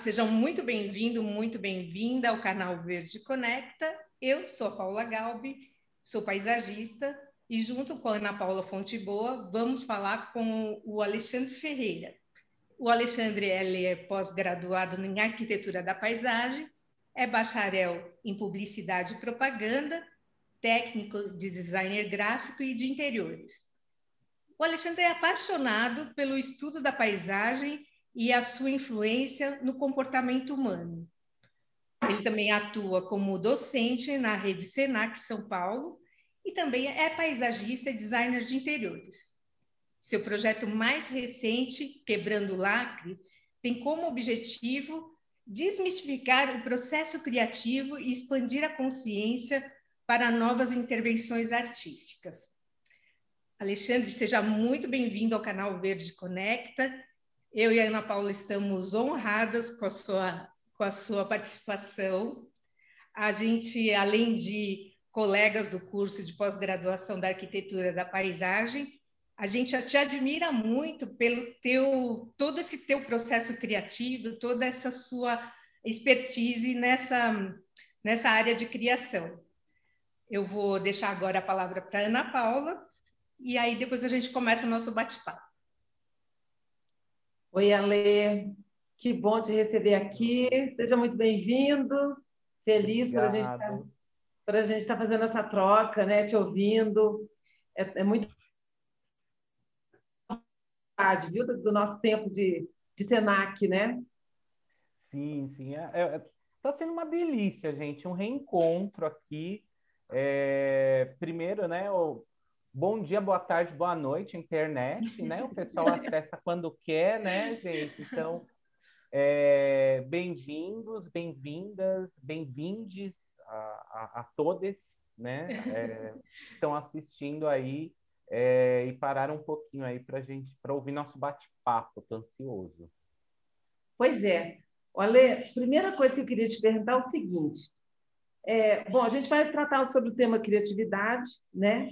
sejam muito bem-vindos, muito bem-vinda ao canal Verde Conecta. Eu sou Paula Galbi, sou paisagista e junto com a Ana Paula Fonte Boa vamos falar com o Alexandre Ferreira. O Alexandre ele é pós-graduado em Arquitetura da Paisagem, é bacharel em Publicidade e Propaganda, técnico de designer gráfico e de interiores. O Alexandre é apaixonado pelo estudo da paisagem e a sua influência no comportamento humano. Ele também atua como docente na rede Senac São Paulo e também é paisagista e designer de interiores. Seu projeto mais recente, Quebrando o Lacre, tem como objetivo desmistificar o processo criativo e expandir a consciência para novas intervenções artísticas. Alexandre, seja muito bem-vindo ao canal Verde Conecta eu e a Ana Paula estamos honradas com a sua, com a sua participação. A gente, além de colegas do curso de pós-graduação da arquitetura da paisagem, a gente te admira muito pelo teu todo esse teu processo criativo, toda essa sua expertise nessa nessa área de criação. Eu vou deixar agora a palavra para Ana Paula e aí depois a gente começa o nosso bate-papo. Oi, Ale, que bom te receber aqui. Seja muito bem-vindo. Feliz para a gente estar para a gente estar fazendo essa troca, né? Te ouvindo. É, é muito viu, do nosso tempo de, de Senac, né? Sim, sim. Está é, é, tá sendo uma delícia, gente. Um reencontro aqui. É, primeiro, né? Bom dia, boa tarde, boa noite, internet, né? O pessoal acessa quando quer, né, gente? Então, é, bem-vindos, bem-vindas, bem-vindes a, a, a todos, né? É, estão assistindo aí é, e pararam um pouquinho aí para gente, para ouvir nosso bate-papo, tô ansioso. Pois é. Olha, primeira coisa que eu queria te perguntar é o seguinte. É, bom, a gente vai tratar sobre o tema criatividade, né?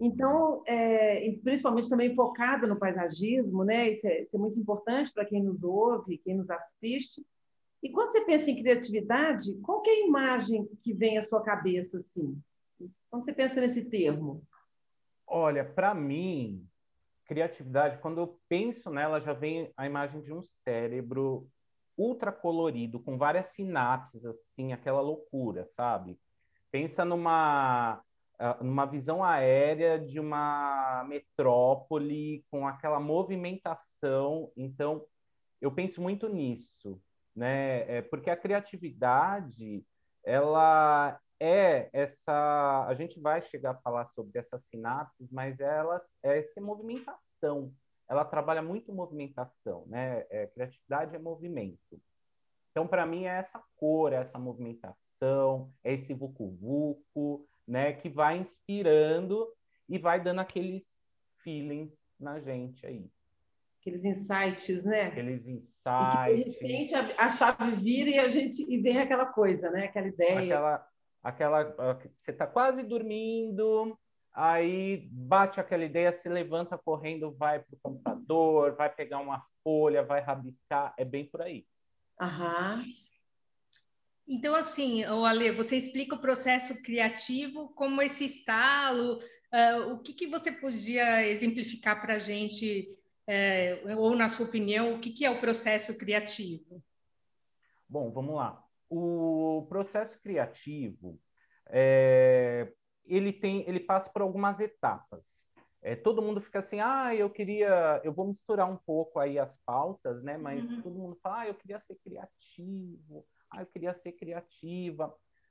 Então, é, principalmente também focada no paisagismo, né? Isso é, isso é muito importante para quem nos ouve, quem nos assiste. E quando você pensa em criatividade, qual é a imagem que vem à sua cabeça, assim? Quando você pensa nesse termo? Olha, para mim, criatividade, quando eu penso nela, já vem a imagem de um cérebro ultra colorido, com várias sinapses, assim, aquela loucura, sabe? Pensa numa numa visão aérea de uma metrópole com aquela movimentação. Então, eu penso muito nisso, né? É porque a criatividade, ela é essa. A gente vai chegar a falar sobre essas sinapses, mas ela é essa movimentação. Ela trabalha muito movimentação, né? É, criatividade é movimento. Então, para mim, é essa cor, é essa movimentação, é esse vucu-vucu, né, que vai inspirando e vai dando aqueles feelings na gente aí. Aqueles insights, né? Aqueles insights. E de repente a, a, chave vira e a gente e vem aquela coisa, né? Aquela ideia. Aquela, aquela, você está quase dormindo, aí bate aquela ideia, se levanta correndo, vai para o computador, vai pegar uma folha, vai rabiscar, é bem por aí. Aham. Então, assim, o Ale, você explica o processo criativo, como esse estalo, uh, o que, que você podia exemplificar para a gente, uh, ou na sua opinião, o que, que é o processo criativo? Bom, vamos lá. O processo criativo, é, ele tem, ele passa por algumas etapas. É, todo mundo fica assim, ah, eu queria, eu vou misturar um pouco aí as pautas, né? Mas uhum. todo mundo fala, ah, eu queria ser criativo, ah, eu queria ser criativa,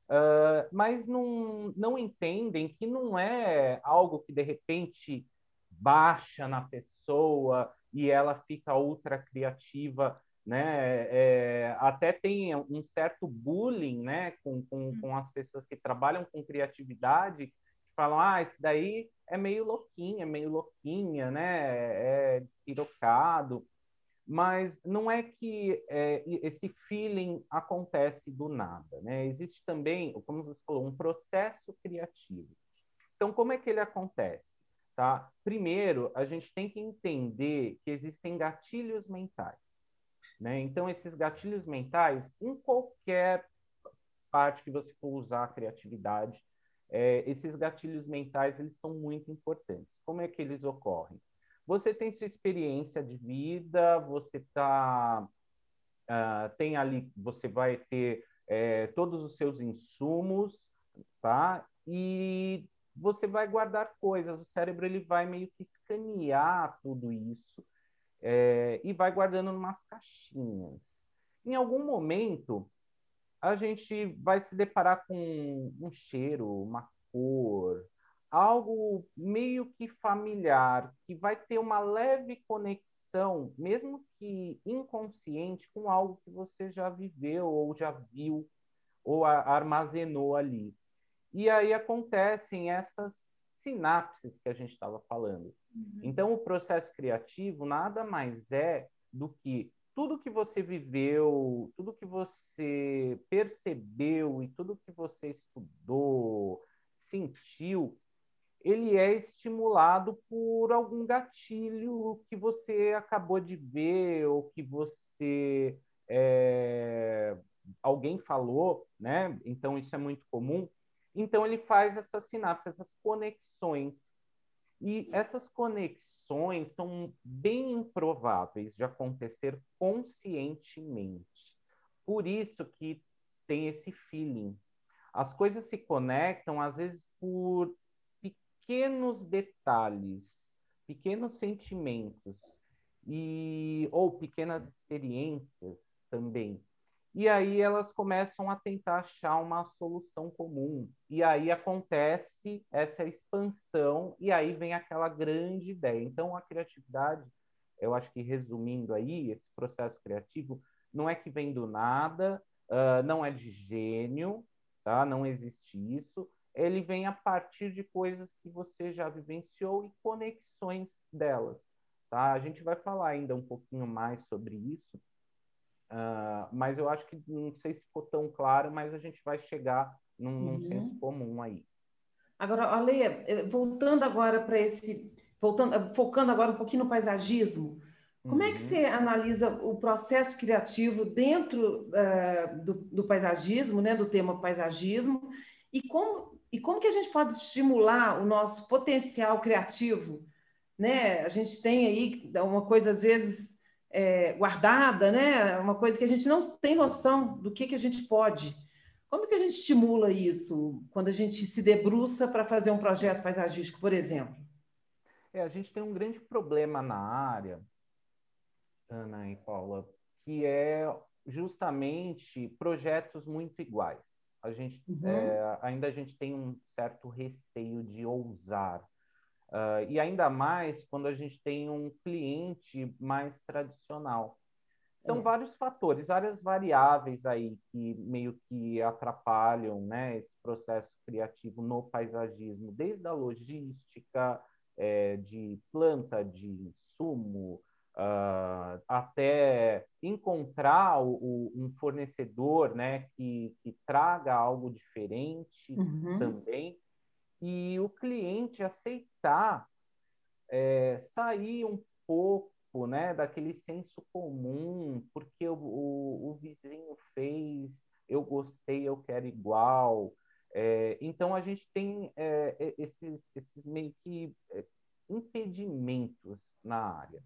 uh, mas não, não entendem que não é algo que de repente baixa na pessoa e ela fica ultra criativa, né? É, até tem um certo bullying, né, com, com, hum. com as pessoas que trabalham com criatividade, que falam, ah, isso daí é meio louquinha, meio louquinha, né? É despirocado mas não é que é, esse feeling acontece do nada, né? Existe também, como você falou, um processo criativo. Então, como é que ele acontece? Tá? Primeiro, a gente tem que entender que existem gatilhos mentais. Né? Então, esses gatilhos mentais, em qualquer parte que você for usar a criatividade, é, esses gatilhos mentais eles são muito importantes. Como é que eles ocorrem? Você tem sua experiência de vida, você tá, uh, tem ali, você vai ter é, todos os seus insumos, tá? E você vai guardar coisas. O cérebro ele vai meio que escanear tudo isso é, e vai guardando umas caixinhas. Em algum momento, a gente vai se deparar com um cheiro, uma cor, algo meio que familiar, que vai ter uma leve conexão, mesmo que inconsciente, com algo que você já viveu ou já viu ou armazenou ali. E aí acontecem essas sinapses que a gente estava falando. Uhum. Então, o processo criativo nada mais é do que tudo que você viveu, tudo que você percebeu e tudo que você estudou, sentiu, ele é estimulado por algum gatilho que você acabou de ver ou que você é, alguém falou, né? Então isso é muito comum. Então ele faz essas sinapses, essas conexões e essas conexões são bem improváveis de acontecer conscientemente. Por isso que tem esse feeling. As coisas se conectam, às vezes, por pequenos detalhes, pequenos sentimentos e ou pequenas experiências também. E aí elas começam a tentar achar uma solução comum. E aí acontece essa expansão, e aí vem aquela grande ideia. Então, a criatividade, eu acho que resumindo aí, esse processo criativo, não é que vem do nada, uh, não é de gênio, tá? não existe isso. Ele vem a partir de coisas que você já vivenciou e conexões delas. Tá? A gente vai falar ainda um pouquinho mais sobre isso, Uh, mas eu acho que não sei se ficou tão claro, mas a gente vai chegar num, uhum. num senso comum aí. Agora, Ale, eh, voltando agora para esse, voltando, focando agora um pouquinho no paisagismo, como uhum. é que uhum. você analisa o processo criativo dentro uh, do, do, paisagismo, né, do tema paisagismo, e como, e como que a gente pode estimular o nosso potencial criativo? Né? A gente tem aí uma coisa, às vezes, é, guardada, né? Uma coisa que a gente não tem noção do que, que a gente pode. Como que a gente estimula isso quando a gente se debruça para fazer um projeto paisagístico, por exemplo? É, a gente tem um grande problema na área, Ana e Paula, que é justamente projetos muito iguais. A gente uhum. é, ainda a gente tem um certo receio de ousar Uh, e ainda mais quando a gente tem um cliente mais tradicional. São é. vários fatores, várias variáveis aí que meio que atrapalham né, esse processo criativo no paisagismo, desde a logística, é, de planta, de insumo, uh, até encontrar o, o, um fornecedor né, que, que traga algo diferente uhum. também e o cliente aceitar é, sair um pouco né, daquele senso comum, porque o, o, o vizinho fez, eu gostei, eu quero igual. É, então a gente tem é, esses, esses meio que é, impedimentos na área.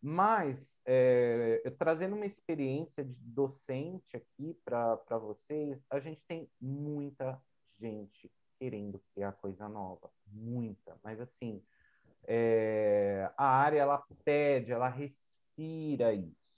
Mas, é, trazendo uma experiência de docente aqui para vocês, a gente tem muita gente querendo criar coisa nova, muita, mas assim, é, a área ela pede, ela respira isso.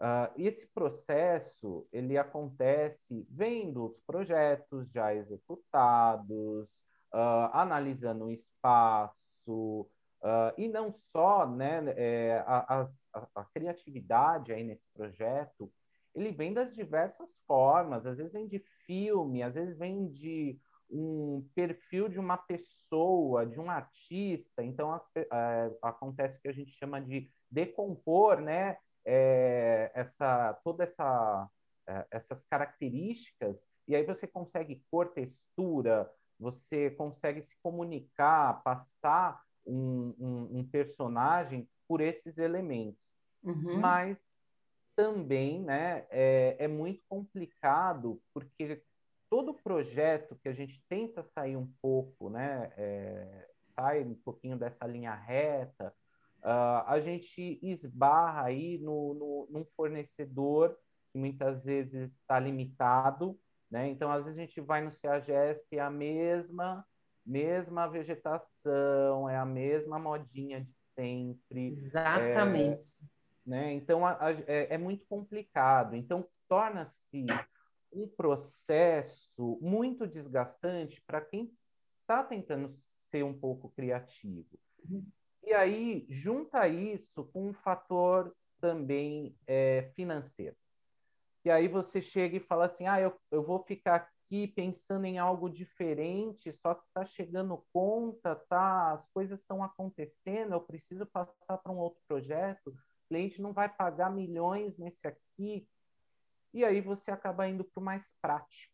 Uh, esse processo ele acontece vendo os projetos já executados, uh, analisando o espaço uh, e não só, né, é, a, a, a criatividade aí nesse projeto ele vem das diversas formas, às vezes vem de filme, às vezes vem de um perfil de uma pessoa, de um artista. Então, as, é, acontece o que a gente chama de decompor, né? É, essa, toda essa, é, essas características, e aí você consegue cor, textura, você consegue se comunicar, passar um, um, um personagem por esses elementos. Uhum. Mas também né, é, é muito complicado, porque todo projeto que a gente tenta sair um pouco, né, é, sai um pouquinho dessa linha reta, uh, a gente esbarra aí no, no, num fornecedor que muitas vezes está limitado, né? Então, às vezes a gente vai no CEAGESP, é a mesma, mesma vegetação, é a mesma modinha de sempre. Exatamente. É, né? Então, a, a, é, é muito complicado. Então, torna-se um processo muito desgastante para quem está tentando ser um pouco criativo. Uhum. E aí, junta isso com um fator também é, financeiro. E aí você chega e fala assim, ah, eu, eu vou ficar aqui pensando em algo diferente, só que está chegando conta, tá, as coisas estão acontecendo, eu preciso passar para um outro projeto, o cliente não vai pagar milhões nesse aqui, e aí você acaba indo para o mais prático,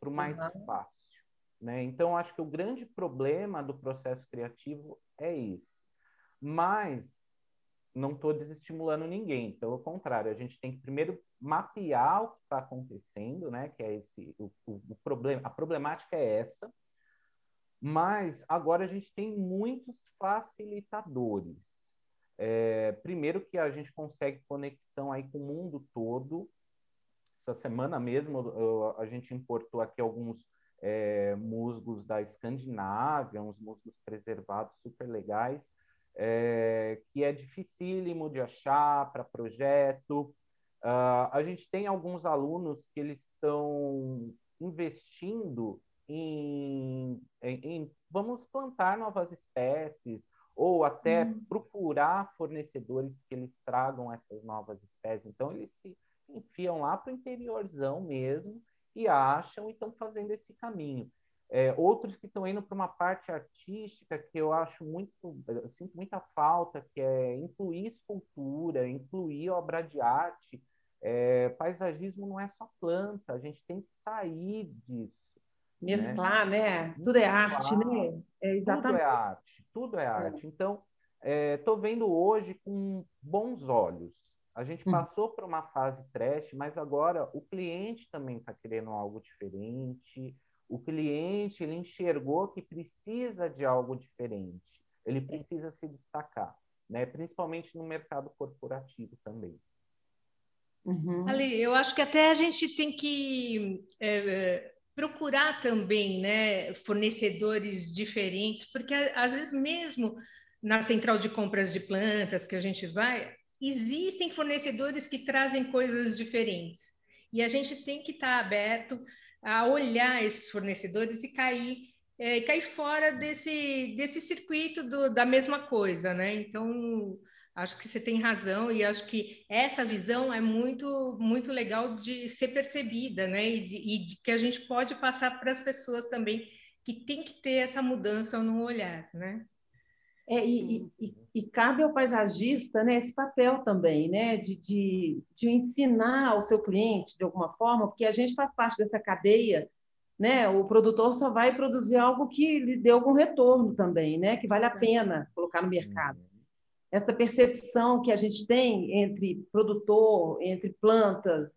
para o mais uhum. fácil. Né? Então, acho que o grande problema do processo criativo é esse. Mas não estou desestimulando ninguém, pelo contrário, a gente tem que primeiro mapear o que está acontecendo, né? Que é esse o, o, o, problema, a problemática é essa. Mas agora a gente tem muitos facilitadores. É, primeiro que a gente consegue conexão aí com o mundo todo. Essa semana mesmo eu, a gente importou aqui alguns é, musgos da Escandinávia, uns musgos preservados super legais é, que é dificílimo de achar para projeto. Uh, a gente tem alguns alunos que eles estão investindo em, em, em, vamos plantar novas espécies ou até hum. procurar fornecedores que eles tragam essas novas espécies. Então eles se enfiam lá para o interiorzão mesmo e acham e estão fazendo esse caminho. É, outros que estão indo para uma parte artística que eu acho muito, eu sinto muita falta, que é incluir escultura, incluir obra de arte. É, paisagismo não é só planta, a gente tem que sair disso. Né? Mesclar, né? né? Tudo é arte, né? É exatamente. Tudo é arte, tudo é, é. arte. Então, estou é, vendo hoje com bons olhos. A gente hum. passou por uma fase trash, mas agora o cliente também está querendo algo diferente o cliente ele enxergou que precisa de algo diferente, ele precisa se destacar, né? principalmente no mercado corporativo também. Uhum. Ali, eu acho que até a gente tem que é, procurar também né, fornecedores diferentes, porque às vezes mesmo na central de compras de plantas que a gente vai, existem fornecedores que trazem coisas diferentes. E a gente tem que estar aberto a olhar esses fornecedores e cair é, cair fora desse, desse circuito do, da mesma coisa, né? Então, acho que você tem razão e acho que essa visão é muito muito legal de ser percebida, né? E, de, e de que a gente pode passar para as pessoas também que tem que ter essa mudança no olhar, né? É, e, e, e, cabe ao paisagista né, esse papel também, né, de, de, de ensinar ao seu cliente de alguma forma, porque a gente faz parte dessa cadeia, né, o produtor só vai produzir algo que lhe dê algum retorno também, né, que vale a pena colocar no mercado. Essa percepção que a gente tem entre produtor, entre plantas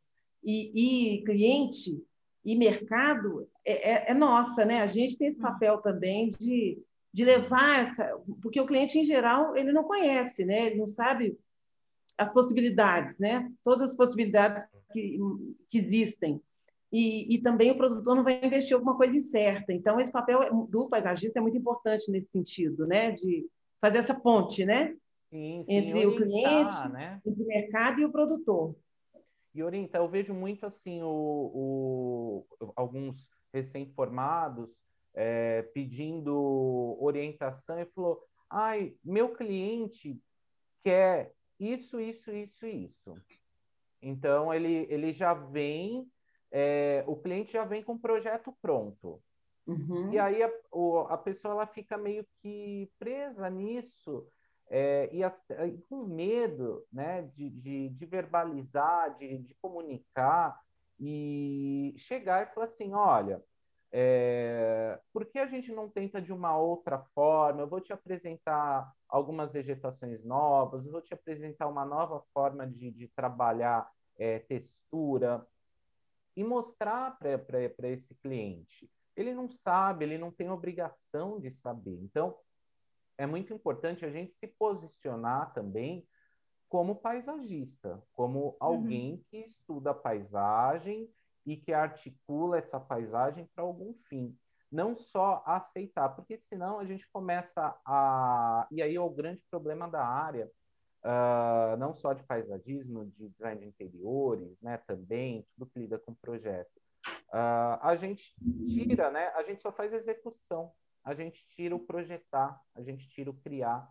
e, e cliente e mercado é, é, é nossa, né? A gente tem esse uhum. papel também de de levar essa, porque o cliente em geral ele não conhece, né? Ele não sabe as possibilidades, né? Todas as possibilidades que, que existem. E, e, também o produtor não vai investir alguma coisa incerta. Então esse papel do paisagista é muito importante nesse sentido, né? De fazer essa ponte, né? Sim, sim, entre orientar, o cliente, né? entre o mercado e o produtor. E orientar, eu vejo muito assim o, o alguns recém-formados é, pedindo orientação e falou: ai, meu cliente quer isso, isso, isso, isso. Então ele, ele já vem, é, o cliente já vem com o projeto pronto. Uhum. E aí a, a pessoa ela fica meio que presa nisso é, e as, com medo né, de, de, de verbalizar, de, de comunicar e chegar e falar assim, olha, É, por que a gente não tenta de uma outra forma? Eu vou te apresentar algumas vegetações novas, eu vou te apresentar uma nova forma de, de trabalhar é, textura e mostrar para esse cliente. Ele não sabe, ele não tem obrigação de saber. Então, é muito importante a gente se posicionar também como paisagista, como uhum. alguém uhum. que estuda a paisagem e que articula essa paisagem para algum fim. Não só aceitar, porque senão a gente começa a. E aí é o grande problema da área, uh, não só de paisagismo, de design de interiores, né, também, tudo que lida com projeto. Uh, a gente tira, né, a gente só faz execução, a gente tira o projetar, a gente tira o criar.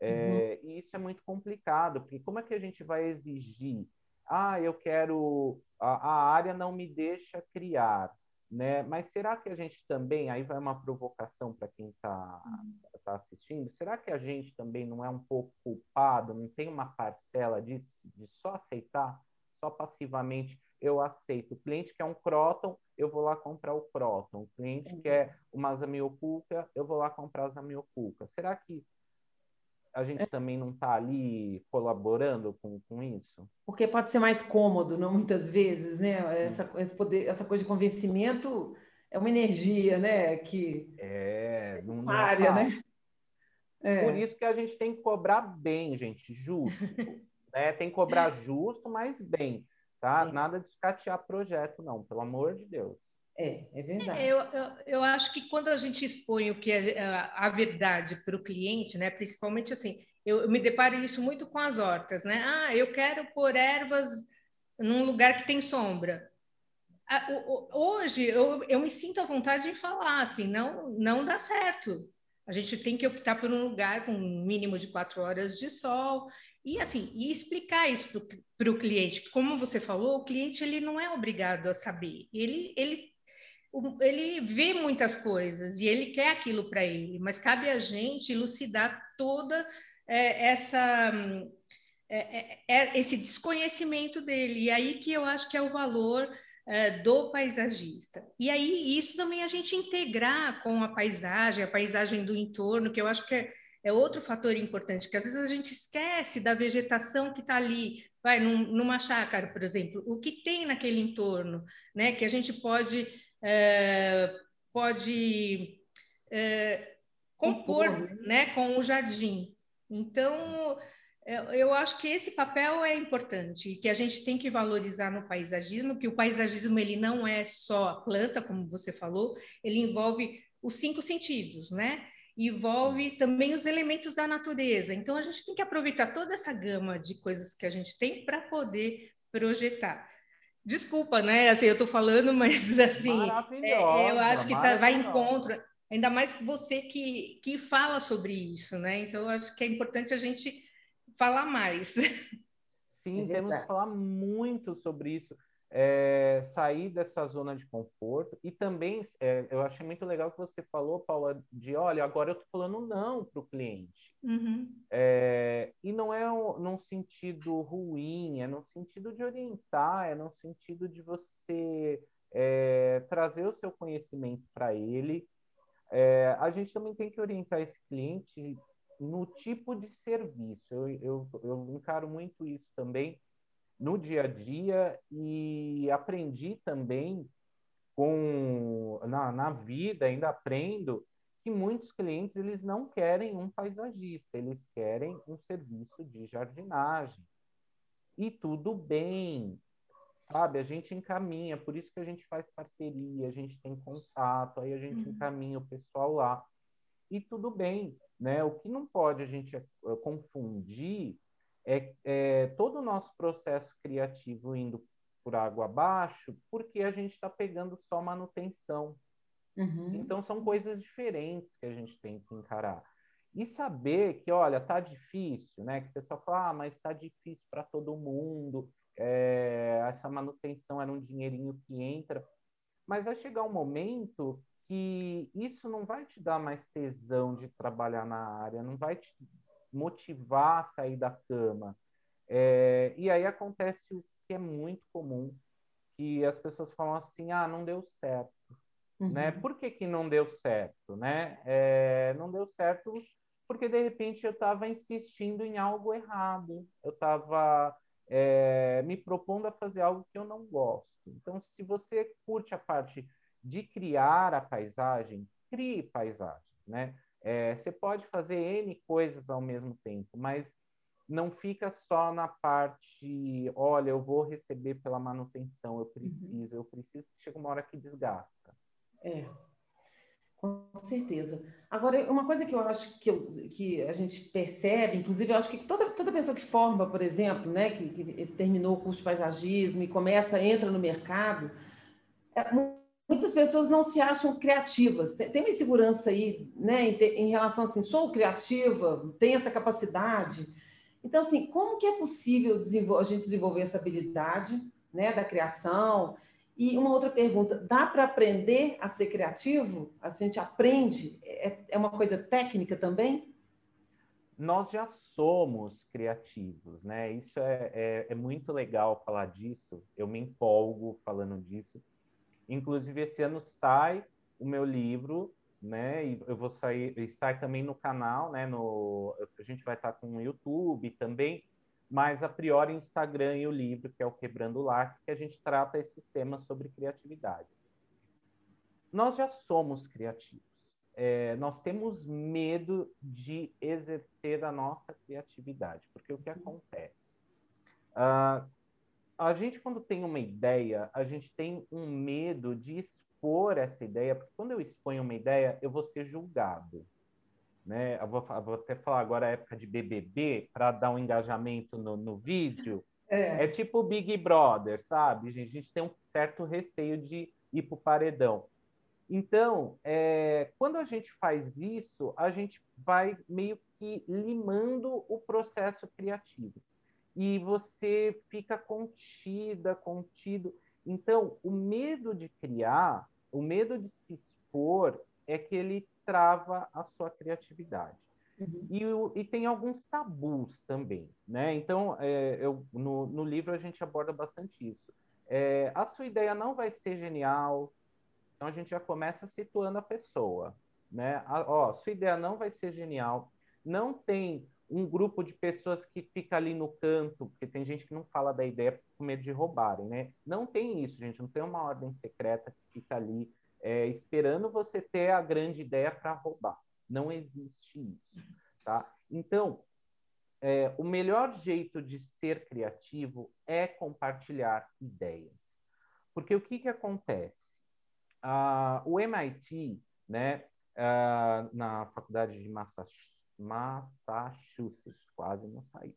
É, uhum. E isso é muito complicado, porque como é que a gente vai exigir ah, eu quero, a, a área não me deixa criar, né? Mas será que a gente também, aí vai uma provocação para quem está uhum. tá assistindo, será que a gente também não é um pouco culpado, não tem uma parcela de, de só aceitar, só passivamente eu aceito. O cliente quer um Croton, eu vou lá comprar o Croton. O cliente uhum. quer uma Zamioculca, eu vou lá comprar a Zamioculca. Será que a gente é. também não está ali colaborando com, com isso? Porque pode ser mais cômodo, não muitas vezes, né? Essa, esse poder, essa coisa de convencimento é uma energia, né? Que é necessária, não, né? É. Por isso que a gente tem que cobrar bem, gente, justo. né? Tem que cobrar justo, mas bem, tá? É. Nada de escatear projeto, não, pelo amor de Deus. É, é verdade. Eu, eu, eu, acho que quando a gente expõe o que é a, a verdade para o cliente, né, principalmente assim, eu, eu, me deparo isso muito com as hortas, né? Ah, eu quero pôr ervas num lugar que tem sombra. Hoje eu, eu me sinto à vontade de falar assim, não, não dá certo. A gente tem que optar por um lugar com um mínimo de quatro horas de sol e assim e explicar isso para o cliente. Como você falou, o cliente ele não é obrigado a saber. Ele ele ele vê muitas coisas e ele quer aquilo para ele, mas cabe a gente elucidar toda é, essa é, é, é, esse desconhecimento dele. E aí que eu acho que é o valor do paisagista. E aí isso também a gente integrar com a paisagem, a paisagem do entorno, que eu acho que é, é outro fator importante, que às vezes a gente esquece da vegetação que está ali, vai num, numa chácara, por exemplo, o que tem naquele entorno, né? Que a gente pode é, pode é, compor né? né, com o jardim. Então, é, eu acho que esse papel é importante que a gente tem que valorizar no paisagismo, que o paisagismo ele não é só a planta, como você falou, ele envolve os cinco sentidos, né? Envolve também os elementos da natureza. Então a gente tem que aproveitar toda essa gama de coisas que a gente tem para poder projetar. Desculpa, né? Assim, eu estou falando, mas assim, é, eu acho que tá, vai encontro, ainda mais que você que, que fala sobre isso, né? Então, eu acho que é importante a gente falar mais. Sim, é temos que falar muito sobre isso é, sair dessa zona de conforto e também é, eu achei muito legal que você falou, Paula, de olha, agora eu estou falando não para o cliente. Uhum. É, e não é um, num sentido ruim, é no sentido de orientar, é no sentido de você é, trazer o seu conhecimento para ele. É, a gente também tem que orientar esse cliente no tipo de serviço. Eu, eu, eu encaro muito isso também no dia a dia e aprendi também com na, na vida, ainda aprendo que muitos clientes eles não querem um paisagista, eles querem um serviço de jardinagem. E tudo bem, sabe? A gente encaminha, por isso que a gente faz parceria, a gente tem contato, aí a gente uhum. encaminha o pessoal lá. E tudo bem, né? O que não pode a gente eh, confundir é, é todo o nosso processo criativo indo por água abaixo, porque a gente está pegando só manutenção. Uhum. Então são coisas diferentes que a gente tem que encarar. E saber que, olha, tá difícil, né? Que o pessoal fala, ah, mas está difícil para todo mundo, é, essa manutenção era um dinheirinho que entra. Mas vai chegar um momento que isso não vai te dar mais tesão de trabalhar na área, não vai te motivar a sair da cama. É, e aí acontece o que é muito comum, que as pessoas falam assim, ah, não deu certo. Uhum. Né? Por que, que não deu certo? Né? É, não deu certo porque, de repente, eu estava insistindo em algo errado. Eu estava é, me propondo a fazer algo que eu não gosto. Então, se você curte a parte de criar a paisagem, crie paisagens. Né? É, você pode fazer N coisas ao mesmo tempo, mas não fica só na parte, olha, eu vou receber pela manutenção, eu uhum. preciso, uhum. eu preciso, chega uma hora que desgasta. É, com certeza. Agora, uma coisa que eu acho que, eu, que a gente percebe, inclusive, eu acho que toda, toda pessoa que forma, por exemplo, né, que, que terminou o curso de paisagismo e começa, entra no mercado, é, muitas pessoas não se acham criativas. Tem, uma insegurança aí, né, em, em relação assim, sou criativa, tenho essa capacidade. Então, assim, como que é possível a gente desenvolver essa habilidade né, da criação? E uma outra pergunta, dá para aprender a ser criativo? A gente aprende? É, é uma coisa técnica também? Nós já somos criativos, né? Isso é, é, é muito legal falar disso. Eu me empolgo falando disso. Inclusive, esse ano sai o meu livro né? E eu vou sair, e sai também no canal, né? No, a gente vai estar com o YouTube também, mas a priori Instagram e o livro, que é o Quebrando o Lac, que a gente trata esses temas sobre criatividade. Nós já somos criativos. É, nós temos medo de exercer a nossa criatividade, porque o que acontece? Uh, a gente, quando tem uma ideia, a gente tem um medo de expor essa ideia, porque quando eu exponho uma ideia, eu vou ser julgado. Né? Eu vou, eu vou até falar agora a época de BBB, para dar um engajamento no, no vídeo. É. é tipo Big Brother, sabe, gente? A gente tem um certo receio de ir para o paredão. Então, é, quando a gente faz isso, a gente vai meio que limando o processo criativo. E você fica contida, contido. Então, o medo de criar o medo de se expor é que ele trava a sua criatividade. Uhum. E, e, tem alguns tabus também, né? Então, é, eu, no, no, livro a gente aborda bastante isso. É, a sua ideia não vai ser genial, então a gente já começa situando a pessoa, né? A, ó, sua ideia não vai ser genial, não tem um grupo de pessoas que fica ali no canto, porque tem gente que não fala da ideia com medo de roubarem, né? Não tem isso, gente, não tem uma ordem secreta que fica ali é, esperando você ter a grande ideia para roubar. Não existe isso, tá? Então, é, o melhor jeito de ser criativo é compartilhar ideias. Porque o que, que acontece? Ah, o MIT, né, ah, na faculdade de Massachusetts, Massachusetts, quase não saí.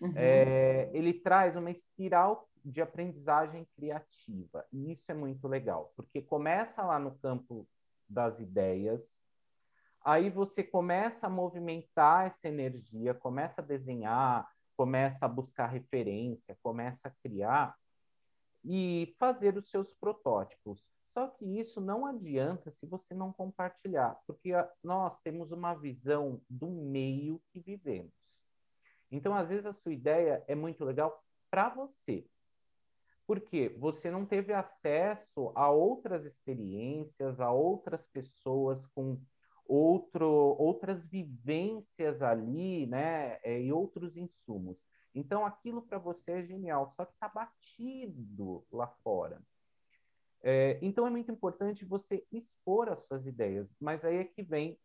Uhum. É, ele traz uma espiral de aprendizagem criativa. E isso é muito legal, porque começa lá no campo das ideias, aí você começa a movimentar essa energia, começa a desenhar, começa a buscar referência, começa a criar e fazer os seus protótipos. Só que isso não adianta se você não compartilhar, porque nós temos uma visão do meio que vivemos. Então, às vezes, a sua ideia é muito legal para você, porque você não teve acesso a outras experiências, a outras pessoas com outro, outras vivências ali, né, é, e outros insumos. Então, aquilo para você é genial, só que está batido lá fora. É, então é muito importante você expor as suas ideias, mas aí é que vem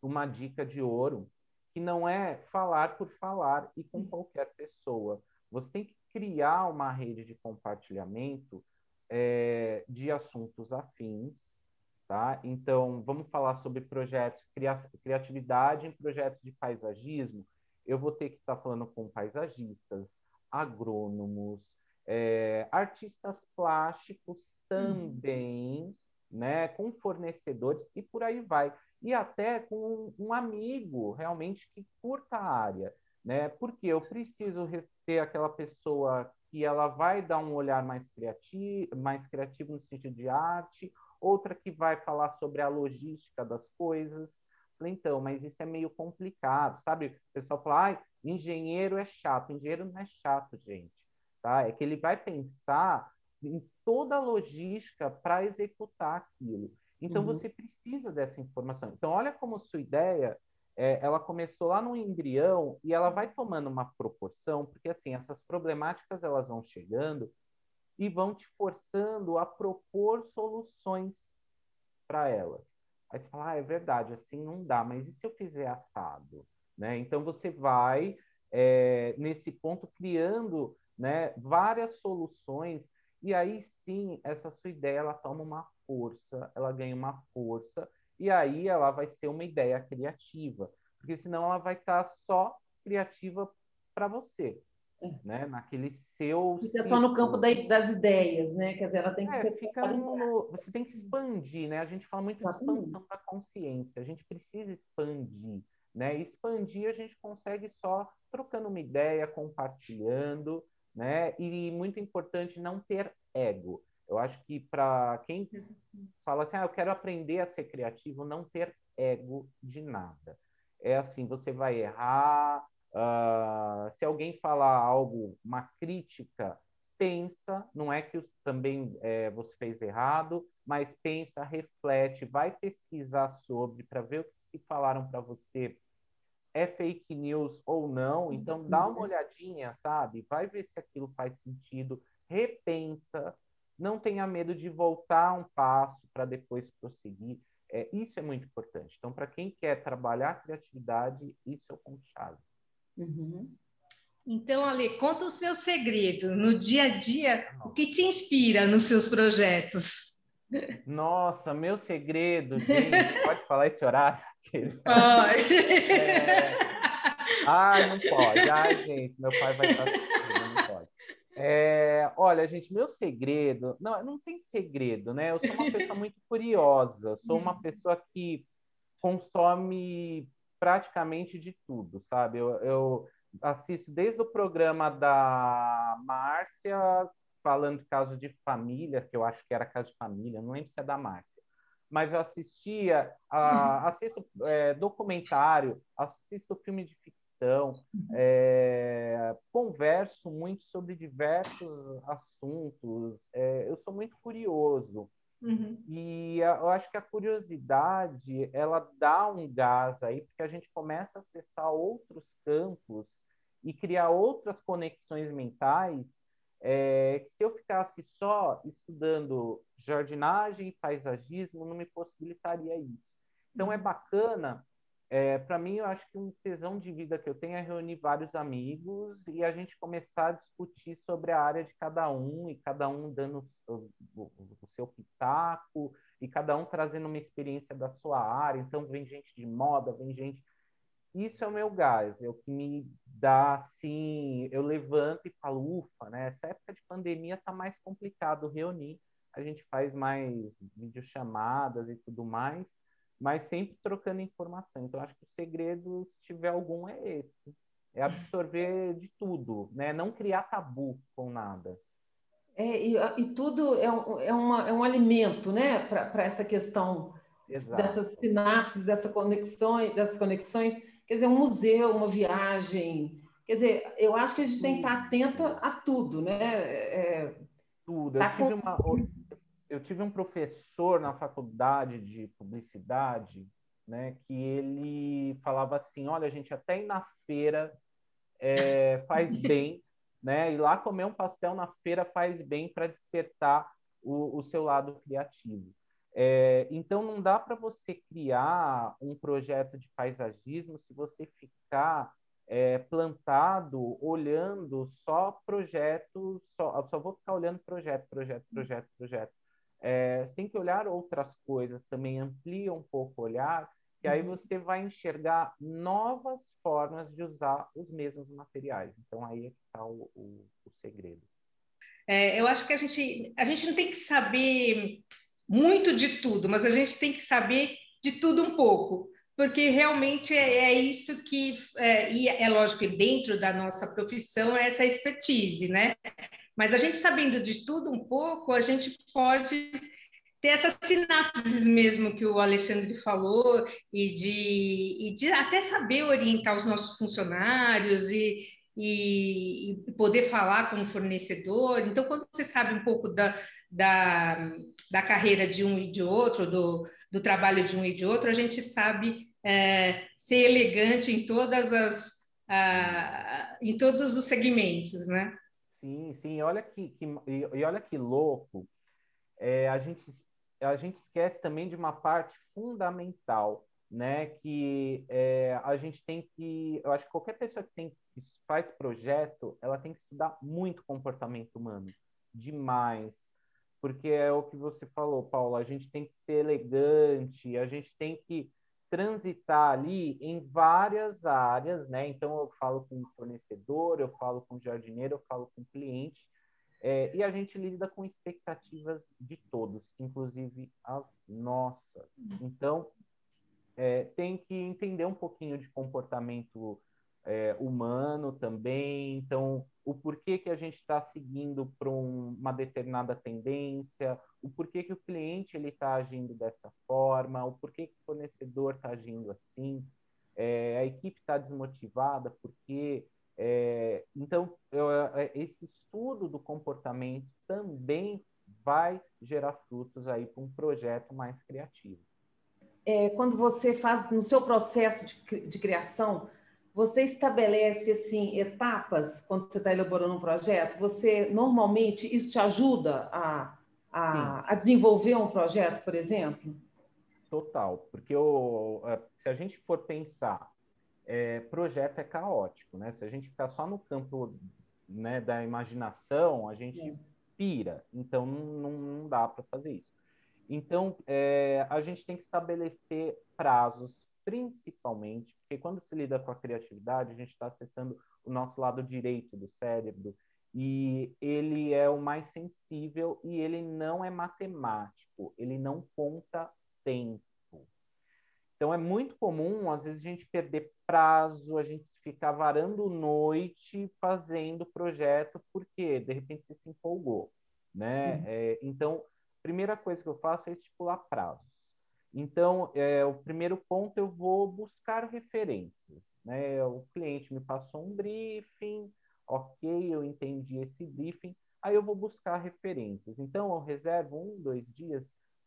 uma dica de ouro, que não é falar por falar e com qualquer pessoa. Você tem que criar uma rede de compartilhamento é, de assuntos afins, tá? Então, vamos falar sobre projetos, criatividade em projetos de paisagismo. Eu vou ter que estar falando com paisagistas, agrônomos, é, artistas plásticos também, uhum. né, com fornecedores e por aí vai. E até com um amigo realmente que curta a área, né? Porque eu preciso ter aquela pessoa que ela vai dar um olhar mais criativo, mais criativo no sentido de arte, outra que vai falar sobre a logística das coisas. Então, mas isso é meio complicado, sabe? O pessoal fala, ah, engenheiro é chato. Engenheiro não é chato, gente tá? É que ele vai pensar em toda a logística para executar aquilo. Então, uhum. você precisa dessa informação. Então, olha como sua ideia, é, ela começou lá no embrião e ela vai tomando uma proporção, porque, assim, essas problemáticas, elas vão chegando e vão te forçando a propor soluções para elas. Aí você fala, ah, é verdade, assim não dá, mas e se eu fizer assado? Né? Então, você vai, é, nesse ponto, criando né, várias soluções e aí sim, essa sua ideia ela toma uma força, ela ganha uma força, e aí ela vai ser uma ideia criativa, porque senão ela vai estar só criativa para você, é. né? Naquele seu. Fica só no campo da, das ideias, né? Quer dizer, ela tem que é, ser. Fica no, você tem que expandir, né? A gente fala muito de expansão da consciência, a gente precisa expandir. Né? Expandir a gente consegue só trocando uma ideia, compartilhando, né? E muito importante não ter ego. Eu acho que para quem fala assim, ah, eu quero aprender a ser criativo, não ter ego de nada. É assim, você vai errar. Uh, se alguém falar algo, uma crítica, pensa. Não é que também é, você fez errado, mas pensa, reflete, vai pesquisar sobre para ver o que se falaram para você é fake news ou não. Então, dá uma olhadinha, sabe? Vai ver se aquilo faz sentido, repensa, não tenha medo de voltar um passo para depois prosseguir. É, isso é muito importante. Então, para quem quer trabalhar a criatividade, isso é o ponto-chave. Uhum. Então, Ale, conta o seu segredo no dia a dia, o que te inspira nos seus projetos? Nossa, meu segredo, gente, pode falar esse horário? Pode. É... Ai, não pode. Ai, gente, meu pai vai estar assistindo, não pode. É... Olha, gente, meu segredo... Não, não tem segredo, né? Eu sou uma pessoa muito curiosa, sou uma pessoa que consome praticamente de tudo, sabe? Eu, eu assisto desde o programa da Márcia falando caso de família, que eu acho que era caso de família, não lembro se é da Márcia, mas eu assistia, a, assisto é, documentário, assisto filme de ficção, é, converso muito sobre diversos assuntos, é, eu sou muito curioso. Uhum. E eu acho que a curiosidade ela dá um gás aí, porque a gente começa a acessar outros campos e criar outras conexões mentais é, se eu ficasse só estudando jardinagem e paisagismo, não me possibilitaria isso. Então, é uhum. bacana. É, para mim, eu acho que um tesão de vida que eu tenho é reunir vários amigos e a gente começar a discutir sobre a área de cada um e cada um dando o, o, o seu pitaco e cada um trazendo uma experiência da sua área. Então, vem gente de moda, vem gente isso é o meu gás, é o que me dá, assim, eu levanto e falo, ufa, né? Essa época de pandemia tá mais complicado reunir, a gente faz mais videochamadas e tudo mais, mas sempre trocando informação. Então, acho que o segredo, se tiver algum, é esse. É absorver de tudo, né? Não criar tabu com nada. É, e, e tudo é um, é, uma, é um alimento, né? Para essa questão Exato. dessas sinapses, dessa conexões, dessas conexões quer dizer, um museu, uma viagem. Quer dizer, eu acho que a gente tem que estar atenta a tudo, né? É, tudo. Eu, tá tive com... uma, eu tive um professor na faculdade de publicidade, né, que ele falava assim, olha, a gente até ir na feira é, faz bem, né? E lá comer um pastel na feira faz bem para despertar o, o seu lado criativo. É, então, não dá para você criar um projeto de paisagismo se você ficar é, plantado olhando só projetos, só, só vou ficar olhando projeto, projeto, projeto, projeto. É, você tem que olhar outras coisas também, amplia um pouco o olhar, que aí uhum. você vai enxergar novas formas de usar os mesmos materiais. Então, aí é que está o, o, o segredo. É, eu acho que a gente, a gente não tem que saber muito de tudo, mas a gente tem que saber de tudo um pouco, porque realmente é, é isso que, é, e é lógico que dentro da nossa profissão é essa expertise, né? Mas a gente sabendo de tudo um pouco, a gente pode ter essas sinapses mesmo que o Alexandre falou e de, e de até saber orientar os nossos funcionários e, e, e, poder falar com o fornecedor. Então, quando você sabe um pouco da, da, da carreira de um e de outro, do, do trabalho de um e de outro, a gente sabe é, ser elegante em todas as em todos os segmentos, né? Sim, sim. Olha que, que e olha que louco. É, a gente a gente esquece também de uma parte fundamental, né? Que é, a gente tem que, eu acho que qualquer pessoa que tem que faz projeto, ela tem que estudar muito comportamento humano, demais, porque é o que você falou, Paulo. A gente tem que ser elegante, a gente tem que transitar ali em várias áreas, né? Então eu falo com o fornecedor, eu falo com o jardineiro, eu falo com o cliente, é, e a gente lida com expectativas de todos, inclusive as nossas. Então é, tem que entender um pouquinho de comportamento é, humano também. Então o porquê que a gente está seguindo para um, uma determinada tendência, o porquê que o cliente ele está agindo dessa forma, o porquê que o fornecedor está agindo assim, é, a equipe está desmotivada, porque é, então eu, é, esse estudo do comportamento também vai gerar frutos aí para um projeto mais criativo. É, quando você faz no seu processo de, de criação, você estabelece assim etapas quando você está elaborando um projeto? Você normalmente isso te ajuda a, a, a desenvolver um projeto, por exemplo? Total, porque é, se a gente for pensar, é, projeto é caótico, né? Se a gente ficar só no campo né, da imaginação, a gente é. pira. Então não, não dá para fazer isso. Então é, a gente tem que estabelecer prazos principalmente, porque quando se lida com a criatividade, a gente está acessando o nosso lado direito do cérebro, e ele é o mais sensível e ele não é matemático, ele não conta tempo. Então é muito comum, às vezes, a gente perder prazo, a gente ficar varando noite fazendo projeto, porque de repente você se empolgou, né? Uhum. É, então, primeira coisa que eu faço é estipular prazos. Então, é, o primeiro ponto eu vou buscar referências. Né? O cliente me passou um briefing, ok, eu entendi esse briefing, aí eu vou buscar referências. Então, eu reservo um, dois dias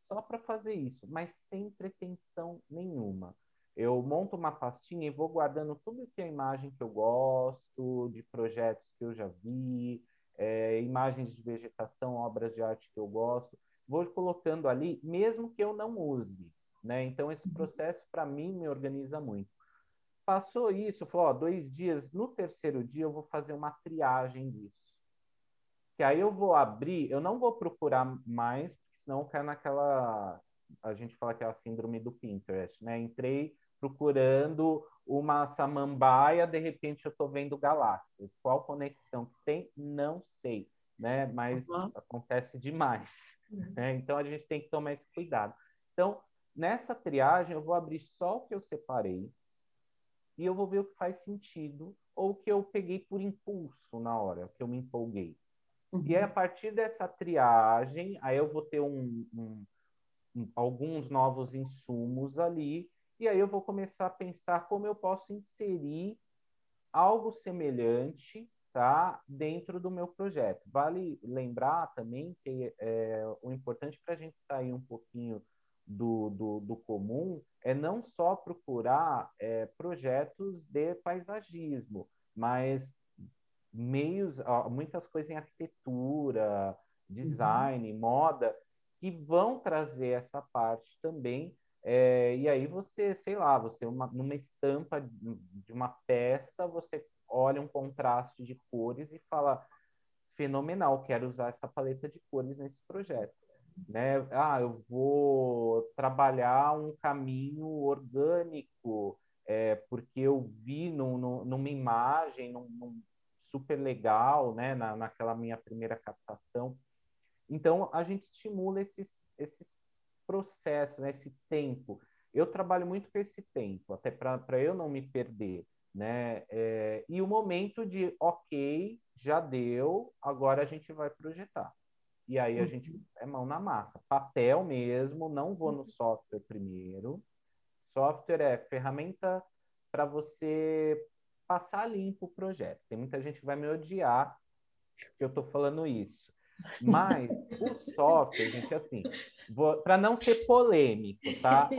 só para fazer isso, mas sem pretensão nenhuma. Eu monto uma pastinha e vou guardando tudo que é imagem que eu gosto, de projetos que eu já vi, é, imagens de vegetação, obras de arte que eu gosto vou colocando ali, mesmo que eu não use, né? Então esse uhum. processo para mim me organiza muito. Passou isso, falou, ó, dois dias, no terceiro dia eu vou fazer uma triagem disso. Que aí eu vou abrir, eu não vou procurar mais, porque senão cai naquela, a gente fala que é a síndrome do Pinterest, né? Entrei procurando uma samambaia, de repente eu estou vendo galáxias. Qual conexão que tem? Não sei né? Mas uhum. acontece demais. Uhum. Né? Então a gente tem que tomar esse cuidado. Então, nessa triagem, eu vou abrir só o que eu separei e eu vou ver o que faz sentido ou o que eu peguei por impulso na hora, que eu me empolguei. Uhum. E aí, a partir dessa triagem, aí eu vou ter um, um, um, alguns novos insumos ali, e aí eu vou começar a pensar como eu posso inserir algo semelhante tá dentro do meu projeto. Vale lembrar também que é, o importante para a gente sair um pouquinho do, do, do, comum é não só procurar é, projetos de paisagismo, mas meios, muitas coisas em arquitetura, design, uhum. moda, que vão trazer essa parte também. É, e aí você, sei lá, você uma, numa estampa de uma peça, você olha um contraste de cores e fala fenomenal, quero usar essa paleta de cores nesse projeto. Né? Ah, eu vou trabalhar um caminho orgânico, é, porque eu vi no, no, numa imagem num, num super legal, né? Na, naquela minha primeira captação. Então, a gente estimula esses, esses processos, né? esse tempo. Eu trabalho muito com esse tempo, até para eu não me perder né? É, e o momento de, ok, já deu, agora a gente vai projetar. E aí a gente uhum. é mão na massa, papel mesmo, não vou no uhum. software primeiro. Software é ferramenta para você passar limpo o projeto. Tem muita gente que vai me odiar que eu estou falando isso. Mas o software, gente, assim, para não ser polêmico, tá?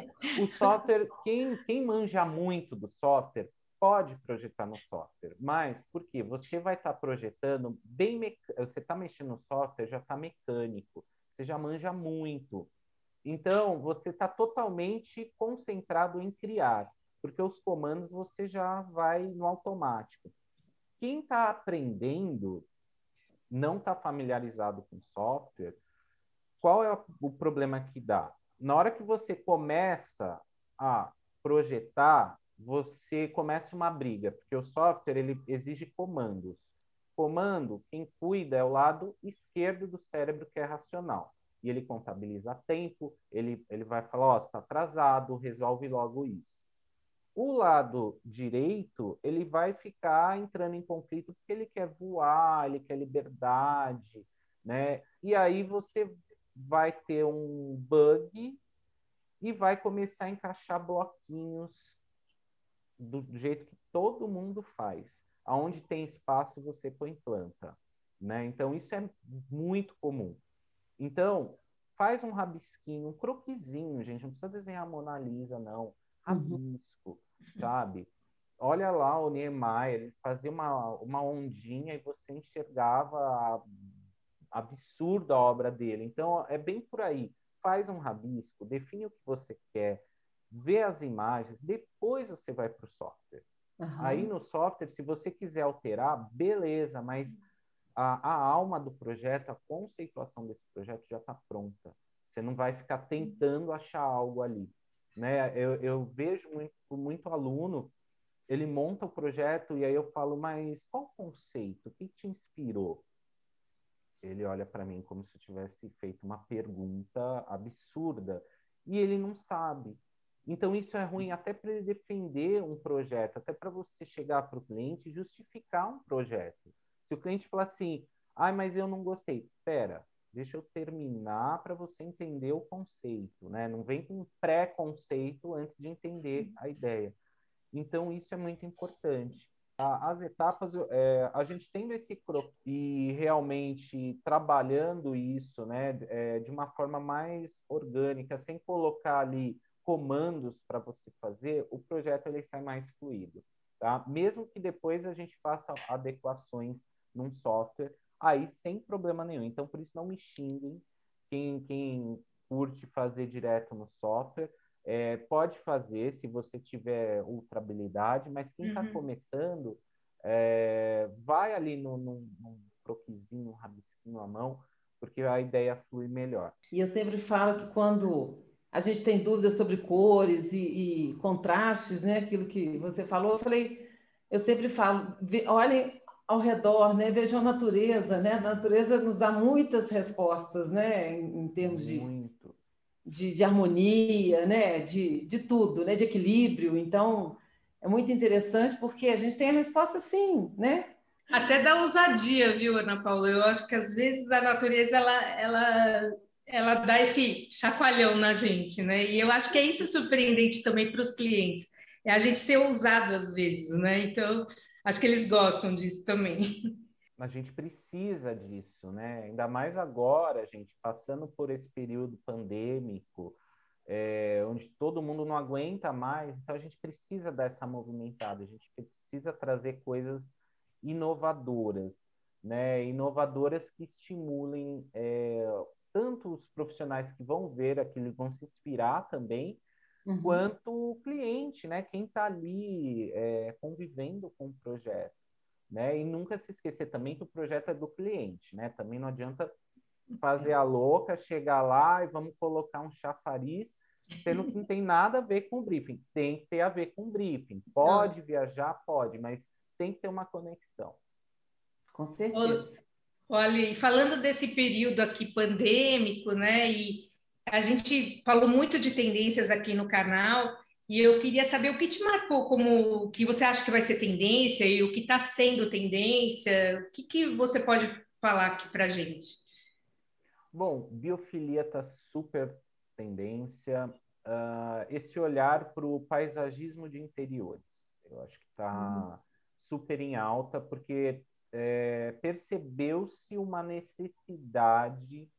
O software, quem, quem manja muito do software pode projetar no software, mas por quê? Você vai estar tá projetando bem, mec... você está mexendo no software, já está mecânico, você já manja muito. Então, você está totalmente concentrado em criar, porque os comandos você já vai no automático. Quem está aprendendo não está familiarizado com software, qual é o problema que dá? Na hora que você começa a projetar, você começa uma briga, porque o software ele exige comandos. Comando, quem cuida é o lado esquerdo do cérebro, que é racional. E ele contabiliza tempo, ele, ele vai falar, ó, oh, está atrasado, resolve logo isso. O lado direito, ele vai ficar entrando em conflito porque ele quer voar, ele quer liberdade, né? E aí você vai ter um bug e vai começar a encaixar bloquinhos do jeito que todo mundo faz. Aonde tem espaço, você põe planta, né? Então, isso é muito comum. Então, faz um rabisquinho, um croquisinho, gente. Não precisa desenhar a Mona Lisa, não rabisco, uhum. sabe? Olha lá o Niemeyer, ele fazia uma, uma ondinha e você enxergava a absurda obra dele. Então, é bem por aí. Faz um rabisco, define o que você quer, vê as imagens, depois você vai para o software. Uhum. Aí no software, se você quiser alterar, beleza, mas a, a alma do projeto, a conceituação desse projeto já está pronta. Você não vai ficar tentando achar algo ali. Né? Eu, eu vejo muito, muito aluno, ele monta o projeto e aí eu falo, mas qual o conceito? O que te inspirou? Ele olha para mim como se eu tivesse feito uma pergunta absurda e ele não sabe. Então, isso é ruim até para ele defender um projeto, até para você chegar para o cliente e justificar um projeto. Se o cliente falar assim, ai, ah, mas eu não gostei, espera, deixa eu terminar para você entender o conceito, né? Não vem com pré-conceito antes de entender a ideia. Então, isso é muito importante. As etapas, é, a gente tendo esse e realmente trabalhando isso, né, é, de uma forma mais orgânica, sem colocar ali comandos para você fazer, o projeto ele sai mais fluido, tá? Mesmo que depois a gente faça adequações num software, aí sem problema nenhum. Então, por isso, não me xinguem. Quem, quem curte fazer direto no software, é, pode fazer se você tiver ultra habilidade, mas quem está uhum. começando, é, vai ali no, no, no croquisinho, um rabisquinho à mão, porque a ideia flui melhor. E eu sempre falo que quando a gente tem dúvidas sobre cores e, e contrastes, né? Aquilo que você falou, eu falei, eu sempre falo, olhem ao redor, né? Vejam a natureza, né? A natureza nos dá muitas respostas, né? Em, em termos de, de, de, harmonia, né? De, de tudo, né? De equilíbrio. Então, é muito interessante porque a gente tem a resposta sim, né? Até da ousadia, viu, Ana Paula? Eu acho que às vezes a natureza ela, ela, ela dá esse chacoalhão na gente, né? E eu acho que é isso surpreendente também para os clientes, é a gente ser ousado às vezes, né? Então, Acho que eles gostam disso também. A gente precisa disso, né? Ainda mais agora, gente, passando por esse período pandêmico, é, onde todo mundo não aguenta mais, então a gente precisa dessa movimentada, a gente precisa trazer coisas inovadoras, né? Inovadoras que estimulem profissionais que vão ver aquilo, vão se inspirar também, uhum. quanto o cliente, né? Quem está ali é, convivendo com o projeto, né? E nunca se esquecer também que o projeto é do cliente, né? Também não adianta fazer a louca, chegar lá e vamos colocar um chafariz, sendo que não tem nada a ver com o briefing. Tem que ter a ver com o briefing. Pode viajar, pode, mas tem que ter uma conexão. Com certeza. Olha, falando desse período aqui pandêmico, né? E a gente falou muito de tendências aqui no canal e eu queria saber o que te marcou como que você acha que vai ser tendência e o que está sendo tendência. O que, que você pode falar aqui para a gente? Bom, biofilia está super tendência. Uh, esse olhar para o paisagismo de interiores, eu acho que está uhum. super em alta, porque é, percebeu-se uma necessidade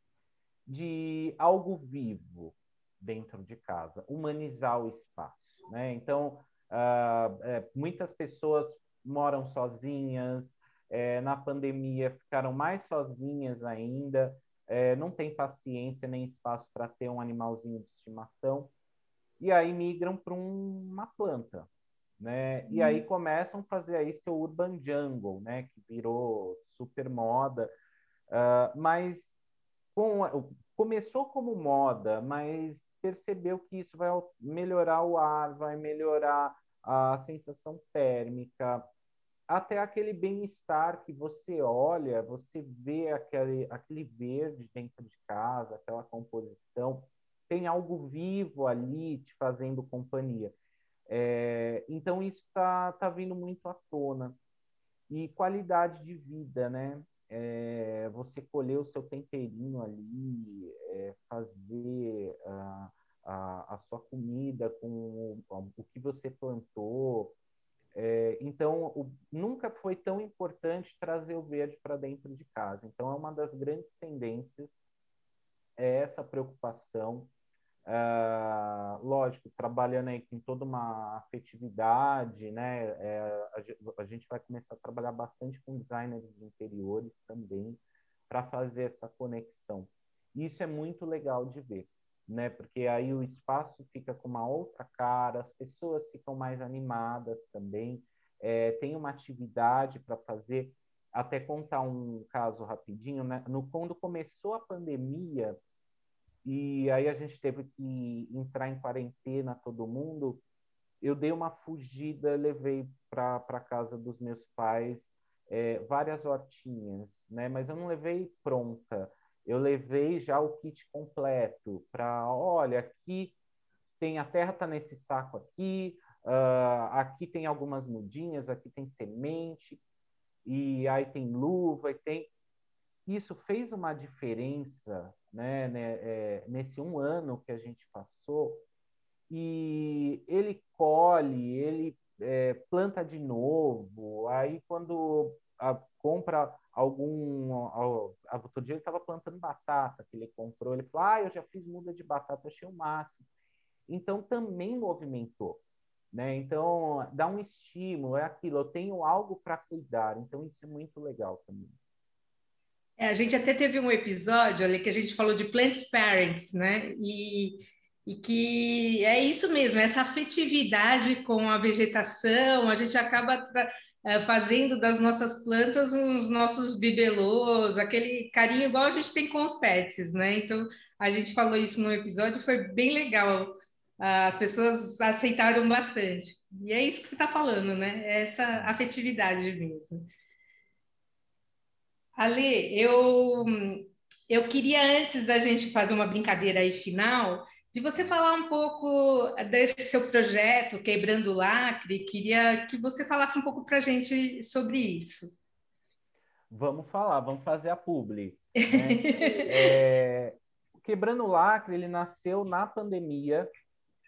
de algo vivo dentro de casa, humanizar o espaço. Né? Então, uh, é, muitas pessoas moram sozinhas, é, na pandemia ficaram mais sozinhas ainda, é, não tem paciência nem espaço para ter um animalzinho de estimação, e aí migram para um, uma planta. Né? E aí uhum. começam a fazer aí seu urban jungle, né? Que virou super moda, uh, mas com, começou como moda, mas percebeu que isso vai melhorar o ar, vai melhorar a sensação térmica, até aquele bem-estar que você olha, você vê aquele, aquele verde dentro de casa, aquela composição, tem algo vivo ali te fazendo companhia. É, então, isso está tá vindo muito à tona. E qualidade de vida, né? É, você colher o seu temperinho ali, é, fazer a, a, a, sua comida com o, o que você plantou. É, então, o, nunca foi tão importante trazer o verde para dentro de casa. Então, é uma das grandes tendências, é essa preocupação Uh, lógico, trabalhando aí com toda uma afetividade, né? É, a, a, gente vai começar a trabalhar bastante com designers de interiores também para fazer essa conexão. Isso é muito legal de ver, né? Porque aí o espaço fica com uma outra cara, as pessoas ficam mais animadas também, é, tem uma atividade para fazer. Até contar um caso rapidinho, né? No quando começou a pandemia e aí a gente teve que entrar em quarentena todo mundo. Eu dei uma fugida, levei para casa dos meus pais é, várias hortinhas, né? Mas eu não levei pronta. Eu levei já o kit completo para, olha, aqui tem a terra tá nesse saco aqui, uh, aqui tem algumas mudinhas, aqui tem semente e aí tem luva e tem isso fez uma diferença né, né é, nesse um ano que a gente passou e ele colhe, ele é, planta de novo, aí quando a, compra algum. A, outro dia ele estava plantando batata que ele comprou, ele falou: Ah, eu já fiz muda de batata, achei o máximo. Então também movimentou. Né? Então dá um estímulo, é aquilo, eu tenho algo para cuidar, então isso é muito legal também. É, a gente até teve um episódio ali que a gente falou de plants parents, né? E, e que é isso mesmo, essa afetividade com a vegetação, a gente acaba é, fazendo das nossas plantas os nossos bibelôs, aquele carinho igual a gente tem com os pets, né? Então, a gente falou isso no episódio, foi bem legal. As pessoas aceitaram bastante. E é isso que você está falando, né? É essa afetividade mesmo. Ale, eu, eu queria, antes da gente fazer uma brincadeira aí final, de você falar um pouco desse seu projeto, Quebrando o Lacre. Queria que você falasse um pouco para a gente sobre isso. Vamos falar, vamos fazer a publi. Né? é, Quebrando o Lacre, ele nasceu na pandemia,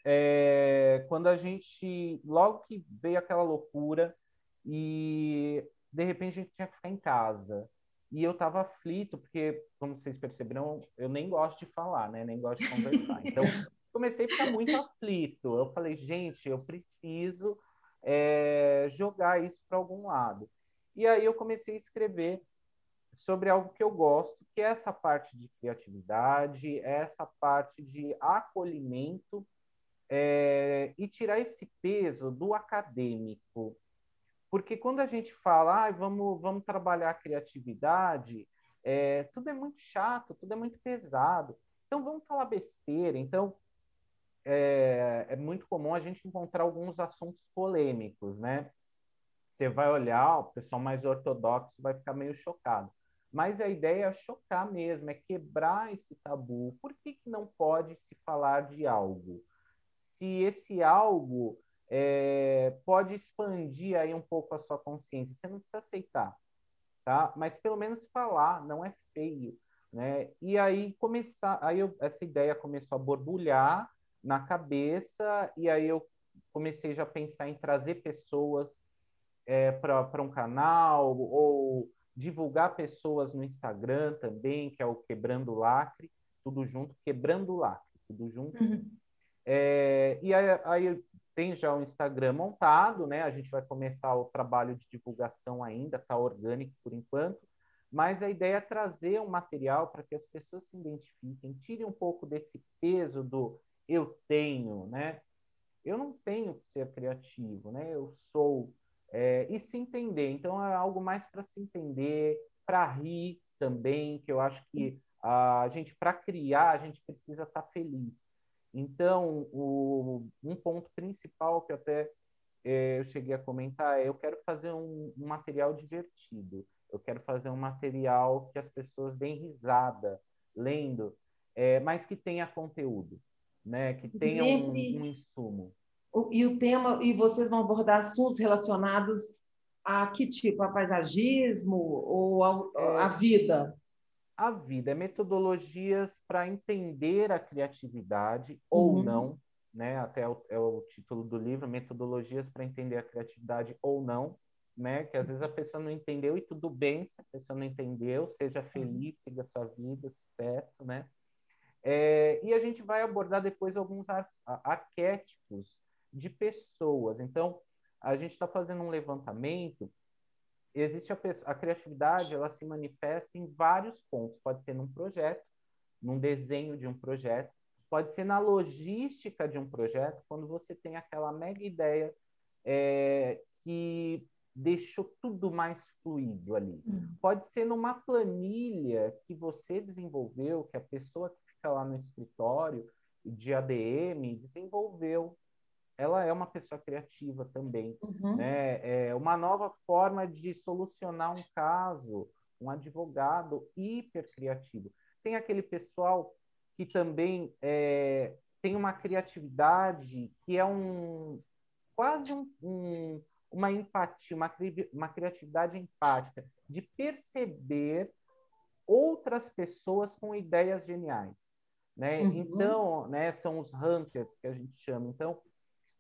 é, quando a gente, logo que veio aquela loucura, e de repente a gente tinha que ficar em casa. E eu estava aflito, porque, como vocês perceberam, eu nem gosto de falar, né? Nem gosto de conversar. Então, comecei a ficar muito aflito. Eu falei, gente, eu preciso é, jogar isso para algum lado. E aí eu comecei a escrever sobre algo que eu gosto, que é essa parte de criatividade, essa parte de acolhimento é, e tirar esse peso do acadêmico, porque quando a gente fala, ah, vamos, vamos trabalhar a criatividade, é, tudo é muito chato, tudo é muito pesado. Então vamos falar besteira. Então é, é muito comum a gente encontrar alguns assuntos polêmicos, né? Você vai olhar, o pessoal mais ortodoxo vai ficar meio chocado. Mas a ideia é chocar mesmo, é quebrar esse tabu. Por que, que não pode se falar de algo? Se esse algo é, pode expandir aí um pouco a sua consciência. Você não precisa aceitar, tá? Mas pelo menos falar, não é feio, né? E aí começar, aí eu, essa ideia começou a borbulhar na cabeça e aí eu comecei já a pensar em trazer pessoas é, para um canal ou divulgar pessoas no Instagram também, que é o Quebrando Lacre, tudo junto, Quebrando Lacre, tudo junto. Uhum. É, e aí, aí, tem já o Instagram montado, né? A gente vai começar o trabalho de divulgação ainda, está orgânico por enquanto, mas a ideia é trazer um material para que as pessoas se identifiquem, tirem um pouco desse peso do eu tenho, né? Eu não tenho que ser criativo, né? Eu sou é, e se entender. Então é algo mais para se entender, para rir também, que eu acho que a gente para criar a gente precisa estar tá feliz. Então o, um ponto principal que até é, eu cheguei a comentar é eu quero fazer um, um material divertido. Eu quero fazer um material que as pessoas deem risada lendo, é, mas que tenha conteúdo, né? Que tenha um, um insumo e o tema e vocês vão abordar assuntos relacionados a que tipo? A paisagismo ou a, a vida? A vida é metodologias para entender a criatividade ou uhum. não, né? Até é o, é o título do livro, metodologias para entender a criatividade ou não, né? Que às vezes a pessoa não entendeu e tudo bem se a pessoa não entendeu, seja uhum. feliz, siga a sua vida, sucesso, né? É, e a gente vai abordar depois alguns arquétipos de pessoas. Então, a gente está fazendo um levantamento. Existe a, a criatividade, ela se manifesta em vários pontos. Pode ser num projeto, num desenho de um projeto, pode ser na logística de um projeto, quando você tem aquela mega ideia é, que deixou tudo mais fluido ali. Uhum. Pode ser numa planilha que você desenvolveu, que a pessoa que fica lá no escritório de ADM desenvolveu ela é uma pessoa criativa também, uhum. né? É uma nova forma de solucionar um caso, um advogado hiper criativo. Tem aquele pessoal que também é, tem uma criatividade que é um quase um, um, uma empatia, uma, uma criatividade empática de perceber outras pessoas com ideias geniais, né? Uhum. Então, né, são os hunters que a gente chama. Então,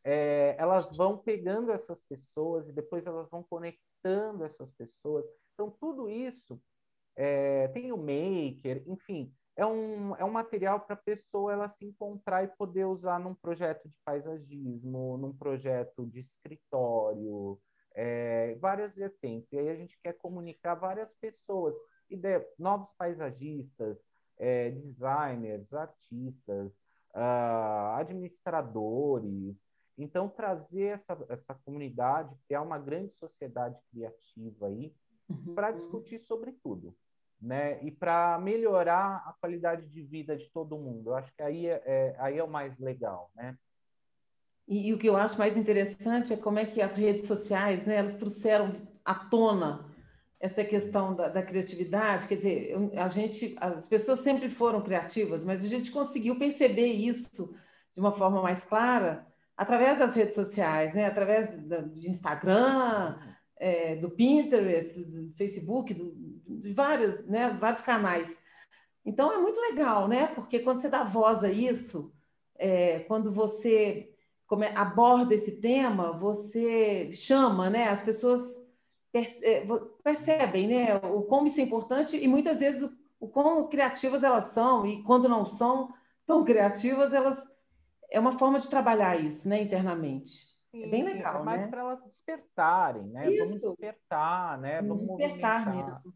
é, elas vão pegando essas pessoas e depois elas vão conectando essas pessoas. Então, tudo isso é, tem o maker, enfim, é um, é um material para a pessoa ela se encontrar e poder usar num projeto de paisagismo, num projeto de escritório, é, várias vertentes. E aí a gente quer comunicar várias pessoas, ideia, novos paisagistas, é, designers, artistas, uh, administradores, então, trazer essa, essa comunidade, criar uma grande sociedade criativa aí, uhum. para discutir sobre tudo, né? E para melhorar a qualidade de vida de todo mundo. Eu acho que aí é, é aí é o mais legal, né? E, e, o que eu acho mais interessante é como é que as redes sociais, né, elas trouxeram à tona essa questão da, da criatividade. Quer dizer, a gente, as pessoas sempre foram criativas, mas a gente conseguiu perceber isso de uma forma mais clara através das redes sociais, né? através do Instagram, é, do Pinterest, do Facebook, do, de vários, né? vários canais. Então é muito legal, né? Porque quando você dá voz a isso, é, quando você come, aborda esse tema, você chama, né? As pessoas é, percebem, né? O como isso é importante e muitas vezes o, o quão criativas elas são e quando não são tão criativas, elas é uma forma de trabalhar isso, né, internamente. Sim, é bem legal, é mais né? para elas despertarem, né? Isso. Vamos despertar, né? Vamos, Vamos despertar mesmo.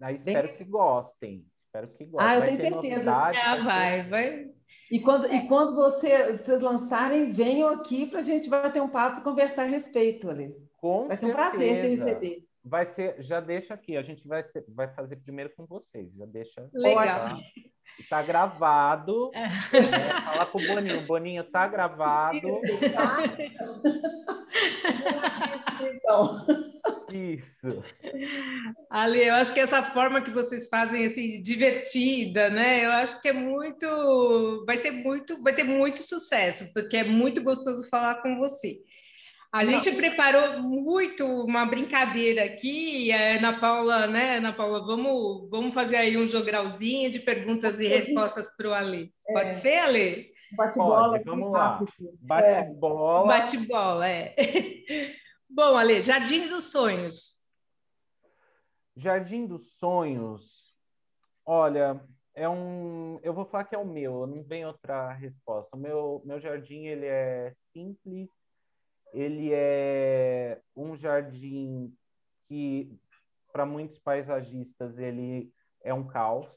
Aí espero bem... que gostem. Espero que gostem. Ah, eu vai tenho certeza. Ah, vai, vai. E quando, e quando você, vocês lançarem, venham aqui para a gente bater um papo e conversar a respeito, ali. Com vai ser um prazer te receber. Vai ser, já deixa aqui, a gente vai, ser, vai fazer primeiro com vocês, já deixa. Legal. Tá? Está gravado. É. Né? Fala com o Boninho. O Boninho está gravado. Isso. Ali, eu acho que essa forma que vocês fazem assim divertida, né? Eu acho que é muito, vai ser muito, vai ter muito sucesso, porque é muito gostoso falar com você. A Não. gente preparou muito uma brincadeira aqui, a Ana Paula, né, Ana Paula, vamos, vamos fazer aí um jogralzinho de perguntas e respostas para o Ale. É. Pode ser, Ale? Bate-bola. Vamos lá. Bate-bola. Bate-bola, é. Bom, Ale, Jardim dos Sonhos. Jardim dos Sonhos, olha, é um, eu vou falar que é o meu, não vem outra resposta. O meu, meu jardim ele é simples, ele é um jardim que para muitos paisagistas ele é um caos,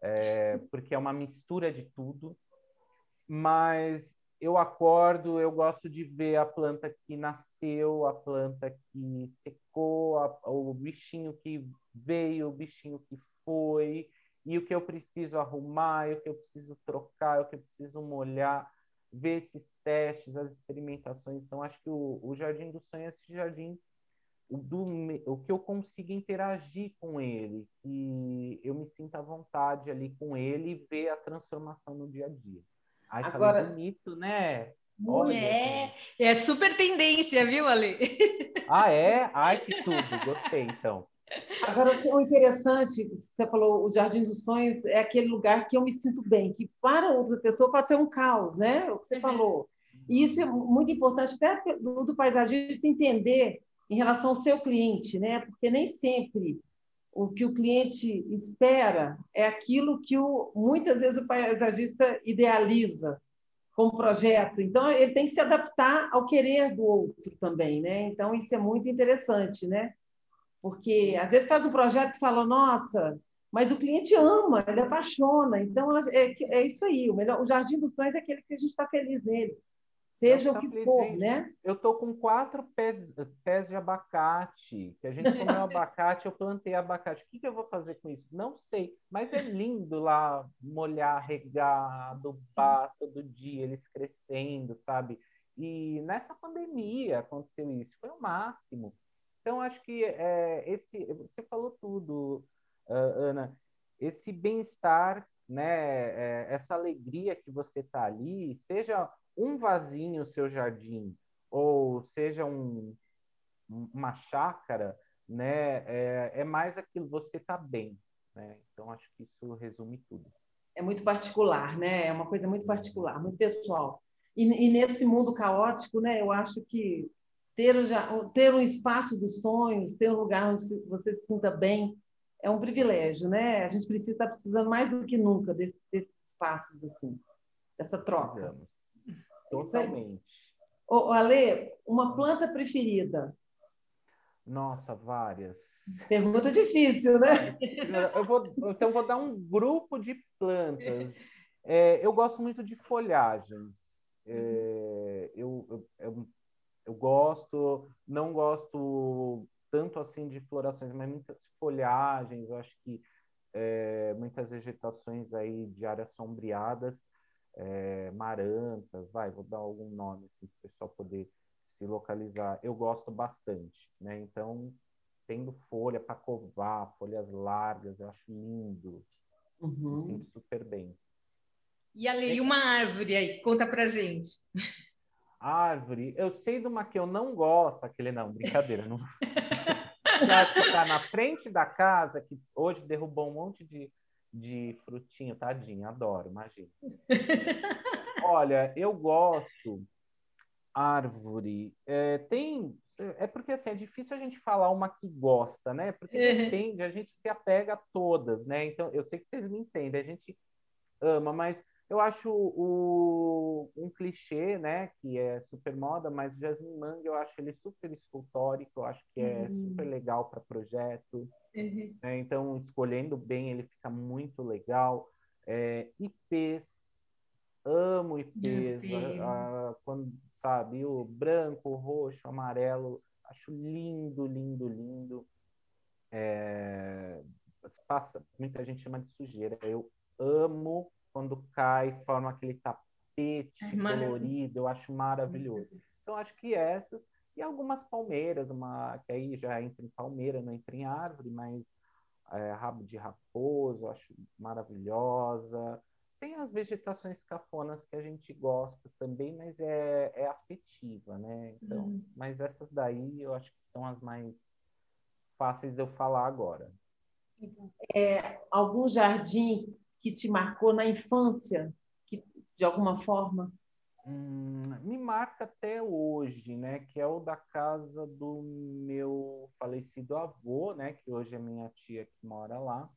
é, porque é uma mistura de tudo. Mas eu acordo, eu gosto de ver a planta que nasceu, a planta que secou, a, o bichinho que veio, o bichinho que foi, e o que eu preciso arrumar, e o que eu preciso trocar, o que eu preciso molhar, ver esses testes, as experimentações. Então, acho que o, o Jardim do Sonho é esse jardim do, o que eu consigo interagir com ele, que eu me sinta à vontade ali com ele e ver a transformação no dia a dia. Ai, Agora, bonito, né? Olha, é, é super tendência, viu, Ale? Ah, é? Ai, que tudo, gostei, então. Agora, o interessante, você falou, o Jardim dos Sonhos é aquele lugar que eu me sinto bem, que para outra pessoa pode ser um caos, né? O que você uhum. falou. E isso é muito importante até do, do paisagista entender em relação ao seu cliente, né? Porque nem sempre o que o cliente espera é aquilo que o, muitas vezes o paisagista idealiza como projeto. Então ele tem que se adaptar ao querer do outro também, né? Então isso é muito interessante, né? Porque às vezes faz um projeto e fala, nossa, mas o cliente ama, ele apaixona. Então é, é isso aí. O melhor, o Jardim dos Sonhos é aquele que a gente está feliz nele seja o que for, né? Eu tô com quatro pés, pés de abacate, que a gente comeu abacate, eu plantei abacate. O que, que, eu vou fazer com isso? Não sei, mas é lindo lá molhar, regar, adubar todo dia, eles crescendo, sabe? E nessa pandemia aconteceu isso, foi o máximo. Então, acho que é, esse, você falou tudo, uh, Ana, esse bem-estar, né, é, essa alegria que você tá ali, seja um vasinho no seu jardim, ou seja um, uma chácara, né, é, é mais aquilo, você está bem. Né? Então, acho que isso resume tudo. É muito particular, né? É uma coisa muito particular, muito pessoal. E, e nesse mundo caótico, né, eu acho que ter, ter um espaço dos sonhos, ter um lugar onde você se sinta bem, é um privilégio, né? A gente precisa estar tá precisando mais do que nunca desse, desses espaços assim, dessa troca. Totalmente. Ô, Ale, uma planta preferida? Nossa, várias. Pergunta difícil, né? Eu vou, então, eu vou dar um grupo de plantas. É, eu gosto muito de folhagens. É, eu, eu, eu, eu, gosto, não gosto tanto assim de florações, mas muitas folhagens. Eu acho que é, muitas vegetações aí de áreas sombreadas é, marantas, vai, vou dar algum nome assim, para o pessoal poder se localizar. Eu gosto bastante, né? Então, tendo folha para covar, folhas largas, eu acho lindo. Uhum. Me sinto super bem. E ali, uma árvore aí, conta pra gente. Árvore, eu sei de uma que eu não gosto, aquele não, brincadeira, não. que está na frente da casa, que hoje derrubou um monte de de frutinho, tadinho, adoro, imagina. Olha, eu gosto árvore. É, tem é porque assim é difícil a gente falar uma que gosta, né? Porque uhum. depende, a gente se apega a todas, né? Então eu sei que vocês me entendem, a gente ama, mas eu acho o, um clichê, né? Que é super moda, mas o Jasmine Mangue eu acho ele super escultórico, eu acho que é uhum. super legal para projeto. Uhum. Né? Então, escolhendo bem, ele fica muito legal. É, IPs, amo IPs. A, a, quando, sabe, o branco, o roxo, o amarelo, acho lindo, lindo, lindo. É, passa, muita gente chama de sujeira. Eu amo quando cai, forma aquele tapete é colorido, eu acho maravilhoso. Então, acho que essas e algumas palmeiras, uma que aí já entra em palmeira, não entra em árvore, mas é, rabo de raposo, acho maravilhosa. Tem as vegetações cafonas que a gente gosta também, mas é, é afetiva, né? Então, uhum. mas essas daí eu acho que são as mais fáceis de eu falar agora. É, algum jardim que te marcou na infância, que, de alguma forma? hum, me marca até hoje, né? Que é o da casa do meu falecido avô, né? Que hoje é minha tia que mora lá.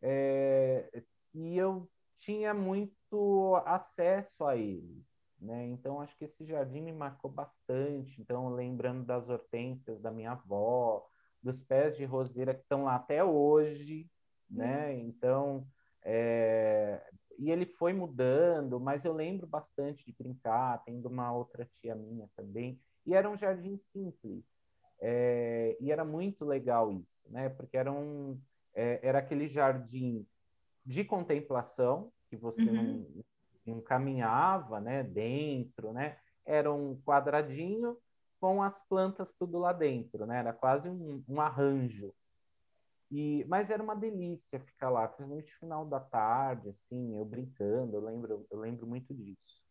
É, e eu tinha muito acesso a ele, né? Então acho que esse jardim me marcou bastante. Então lembrando das hortênsias da minha avó, dos pés de roseira que estão lá até hoje, né? Uhum. Então é, e ele foi mudando, mas eu lembro bastante de brincar, tendo uma outra tia minha também, e era um jardim simples, é, e era muito legal isso, né? Porque era, um, é, era aquele jardim de contemplação, que você uhum. não, não caminhava né, dentro, né? Era um quadradinho com as plantas tudo lá dentro, né? Era quase um, um arranjo. E, mas era uma delícia ficar lá, principalmente no final da tarde, assim, eu brincando, eu lembro, eu lembro muito disso.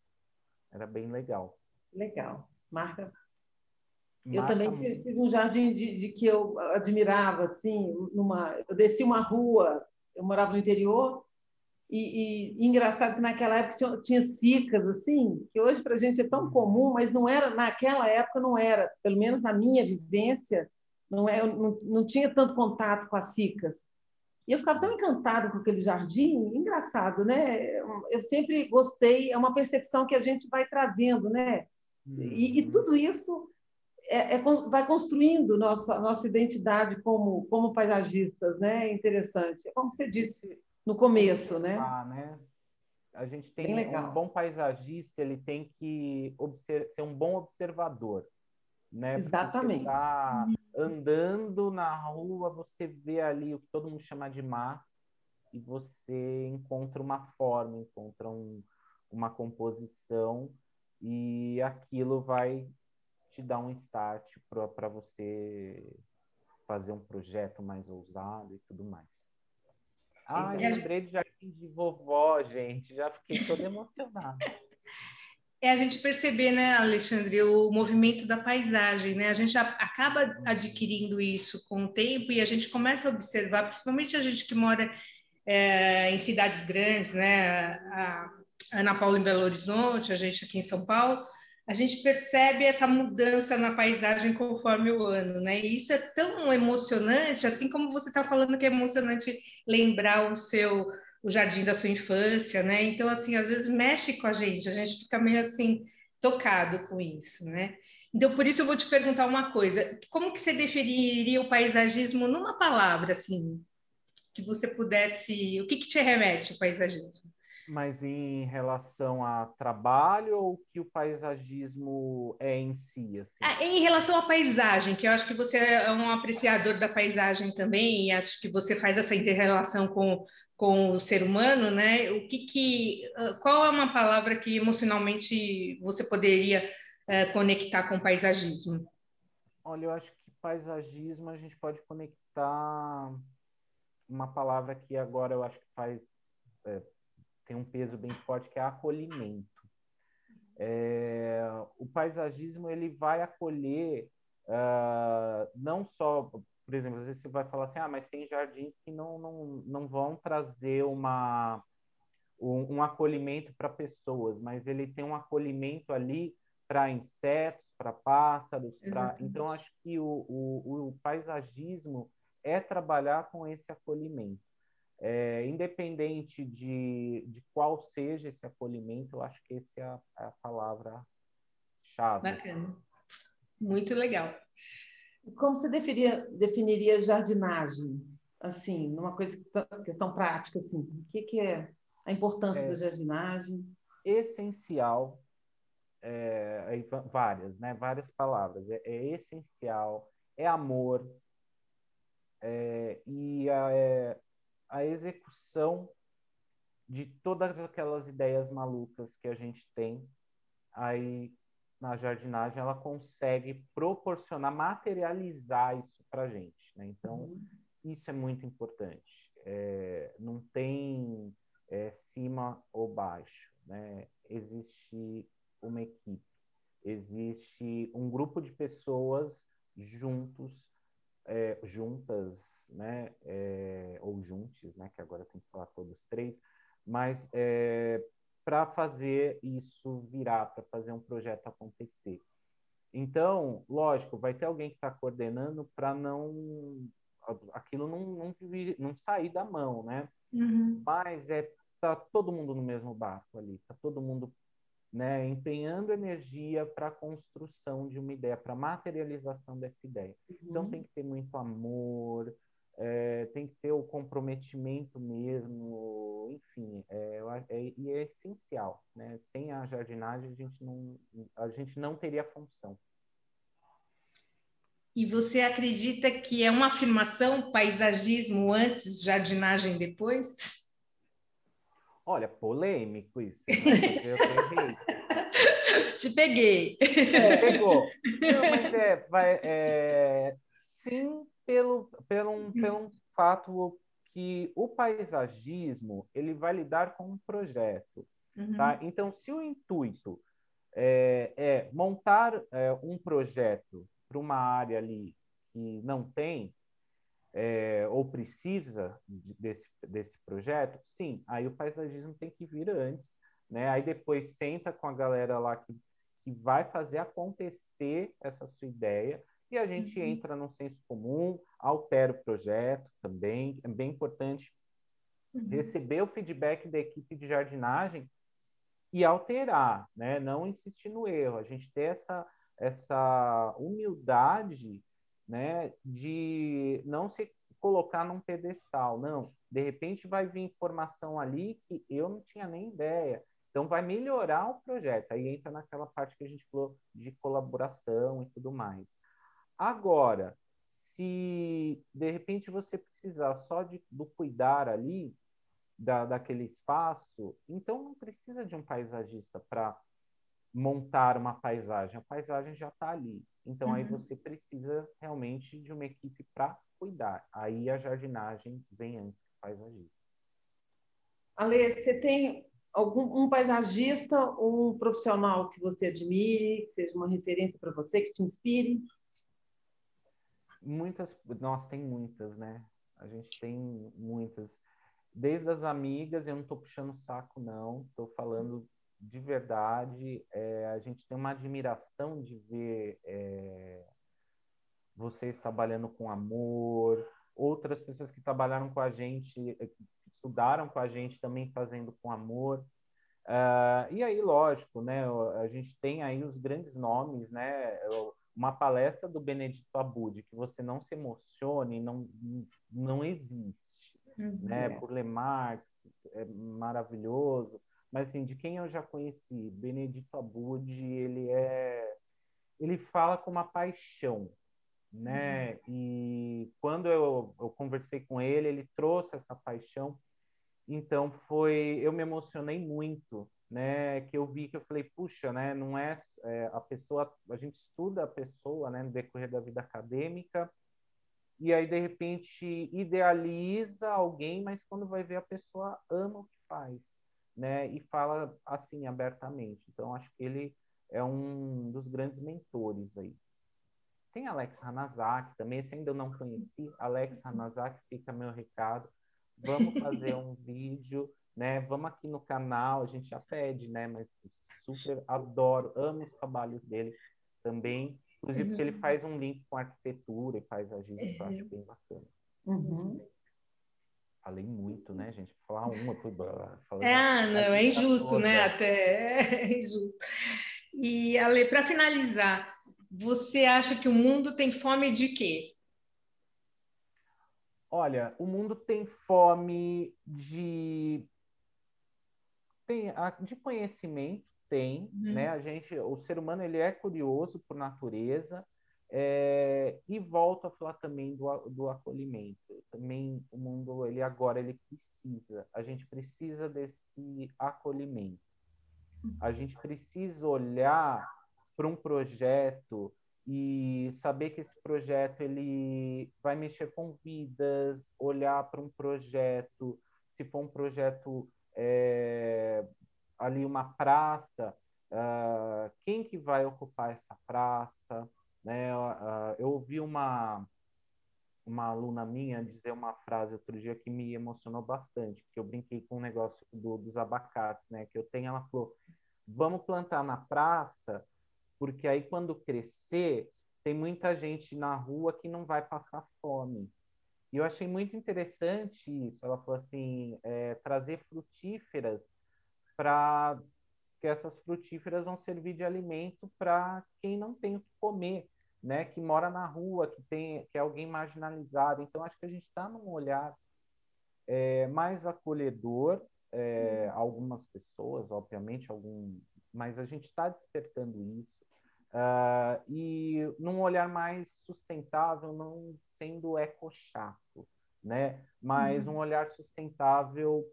Era bem legal. Legal. Marca. Marca eu também muito. tive um jardim de, de, que eu admirava, assim, numa, eu desci uma rua, eu morava no interior, e, e, e engraçado que naquela época tinha, tinha cicas, assim, que hoje para a gente é tão comum, mas não era, naquela época não era, pelo menos na minha vivência, não, é, não, não tinha tanto contato com as cicas. E eu ficava tão encantada com aquele jardim, engraçado, né? Eu sempre gostei, é uma percepção que a gente vai trazendo, né? E, e uhum. tudo isso é, é, vai construindo nossa nossa identidade como como paisagistas, né? É interessante. É como você disse no começo, né? Ah, né? A gente tem um bom paisagista, ele tem que ser um bom observador né? Exatamente. Tá andando na rua, você vê ali o que todo mundo chama de mar e você encontra uma forma, encontra um, uma composição e aquilo vai te dar um start para você fazer um projeto mais ousado e tudo mais. Ah, lembrei de jardim de vovó, gente. Já fiquei toda emocionada é a gente perceber, né, Alexandre, o movimento da paisagem, né? A gente acaba adquirindo isso com o tempo e a gente começa a observar, principalmente a gente que mora é, em cidades grandes, né? A Ana Paula em Belo Horizonte, a gente aqui em São Paulo, a gente percebe essa mudança na paisagem conforme o ano, né? E isso é tão emocionante, assim como você está falando que é emocionante lembrar o seu o jardim da sua infância, né? Então, assim, às vezes mexe com a gente, a gente fica meio assim tocado com isso, né? Então, por isso eu vou te perguntar uma coisa: como que você definiria o paisagismo numa palavra, assim, que você pudesse? O que, que te remete ao paisagismo? Mas em relação a trabalho ou que o paisagismo é em si? Assim? Ah, em relação à paisagem, que eu acho que você é um apreciador da paisagem também, e acho que você faz essa inter-relação com, com o ser humano, né? O que, que ah, qual é uma palavra que emocionalmente você poderia uh, conectar com paisagismo? Olha, eu acho que paisagismo a gente pode conectar uma palavra que agora eu acho que faz é, tem um peso bem forte que é acolhimento. É, o paisagismo ele vai acolher uh, não só, por exemplo, às vezes você vai falar assim, ah, mas tem jardins que não, não, não vão trazer uma, um, um acolhimento para pessoas, mas ele tem um acolhimento ali para insetos, para pássaros, pra... então acho que o, o, o paisagismo é trabalhar com esse acolhimento. É, independente de, de qual seja esse acolhimento, eu acho que essa é a, é a palavra-chave. Bacana. Muito legal. Como você definiria, definiria jardinagem? Assim, numa coisa, questão prática, assim, o que, que é a importância é, da jardinagem? Essencial, é, várias, né? Várias palavras. É, é essencial, é amor, é, e a, é, a execução de todas aquelas ideias malucas que a gente tem aí na jardinagem ela consegue proporcionar materializar isso para a gente né? então uhum. isso é muito importante é, não tem é, cima ou baixo né? existe uma equipe existe um grupo de pessoas juntos é, juntas, né, é, ou juntos, né, que agora tem que falar todos três, mas é, para fazer isso virar, para fazer um projeto acontecer. Então, lógico, vai ter alguém que está coordenando para não aquilo não, não, não, sair da mão, né? Uhum. Mas é tá todo mundo no mesmo barco ali, tá todo mundo né, empenhando energia para a construção de uma ideia, para a materialização dessa ideia. Então, uhum. Então tem que ter muito amor, é, tem que ter o comprometimento mesmo, enfim, é, é, e é essencial, né? Sem a jardinagem a gente não, a gente não teria função. E você acredita que é uma afirmação paisagismo antes, jardinagem depois? Olha, polêmico isso. Né? Te peguei. É, pegou. Não, mas é, vai, é, sim, pelo, pelo, um, pelo fato que o paisagismo ele vai lidar com um projeto. Uhum. Tá? Então, se o intuito é, é montar é, um projeto para uma área ali que não tem, é, ou precisa desse, desse projeto, sim, aí o paisagismo tem que vir antes, né? Aí depois senta com a galera lá que, que vai fazer acontecer essa sua ideia e a gente uhum. entra no senso comum, altera o projeto também, é bem importante uhum. receber o feedback da equipe de jardinagem e alterar, né? Não insistir no erro, a gente ter essa essa humildade né, de não se colocar num pedestal. Não, de repente vai vir informação ali que eu não tinha nem ideia. Então vai melhorar o projeto. Aí entra naquela parte que a gente falou de colaboração e tudo mais. Agora, se de repente você precisar só de, do cuidar ali da, daquele espaço, então não precisa de um paisagista para montar uma paisagem. A paisagem já está ali. Então, uhum. aí você precisa realmente de uma equipe para cuidar. Aí a jardinagem vem antes que o paisagista. Ale, você tem algum um paisagista ou um profissional que você admire, que seja uma referência para você, que te inspire? Muitas, nossa, tem muitas, né? A gente tem muitas. Desde as amigas, eu não estou puxando saco, não. Estou falando de verdade, é, a gente tem uma admiração de ver é, vocês trabalhando com amor, outras pessoas que trabalharam com a gente, é, estudaram com a gente também fazendo com amor. Uh, e aí, lógico, né, a gente tem aí os grandes nomes, né, uma palestra do Benedito Abud, que você não se emocione, não, não existe, uhum. né, por Lemarx, é maravilhoso, mas assim, de quem eu já conheci, Benedito Abud, ele é ele fala com uma paixão, né? Uhum. E quando eu, eu conversei com ele, ele trouxe essa paixão. Então foi, eu me emocionei muito, né? Que eu vi que eu falei, puxa, né? Não é, é a pessoa, a gente estuda a pessoa, né? No decorrer da vida acadêmica e aí de repente idealiza alguém, mas quando vai ver a pessoa ama o que faz, né, e fala assim abertamente. Então acho que ele é um dos grandes mentores aí. Tem Alex Hanazaki também, esse ainda eu não conheci. Alex Hanazaki, fica meu recado. Vamos fazer um vídeo, né? Vamos aqui no canal, a gente já pede, né? Mas super adoro, amo os trabalhos dele também. Inclusive, porque ele uhum. faz um link com arquitetura e paisagismo, que eu acho bem bacana. Uhum falei muito, né, gente? Falar uma, foi. É, não, é injusto, né? Até é injusto. E, Ale, para finalizar, você acha que o mundo tem fome de quê? Olha, o mundo tem fome de tem de conhecimento, tem, uhum. né? A gente, o ser humano ele é curioso por natureza, é, e volto a falar também do, do acolhimento. Também o mundo, ele agora, ele precisa, a gente precisa desse acolhimento. A gente precisa olhar para um projeto e saber que esse projeto ele vai mexer com vidas, olhar para um projeto, se for um projeto é, ali uma praça, uh, quem que vai ocupar essa praça? Né? Eu ouvi uma, uma aluna minha dizer uma frase outro dia que me emocionou bastante, porque eu brinquei com o um negócio do, dos abacates, né? Que eu tenho, ela falou, vamos plantar na praça, porque aí quando crescer, tem muita gente na rua que não vai passar fome. E eu achei muito interessante isso. Ela falou assim, é, trazer frutíferas para que essas frutíferas vão servir de alimento para quem não tem o que comer né, que mora na rua, que tem que é alguém marginalizado. Então acho que a gente está num olhar é, mais acolhedor, é, algumas pessoas, obviamente, algum, mas a gente está despertando isso uh, e num olhar mais sustentável, não sendo eco-chato, né, mas uhum. um olhar sustentável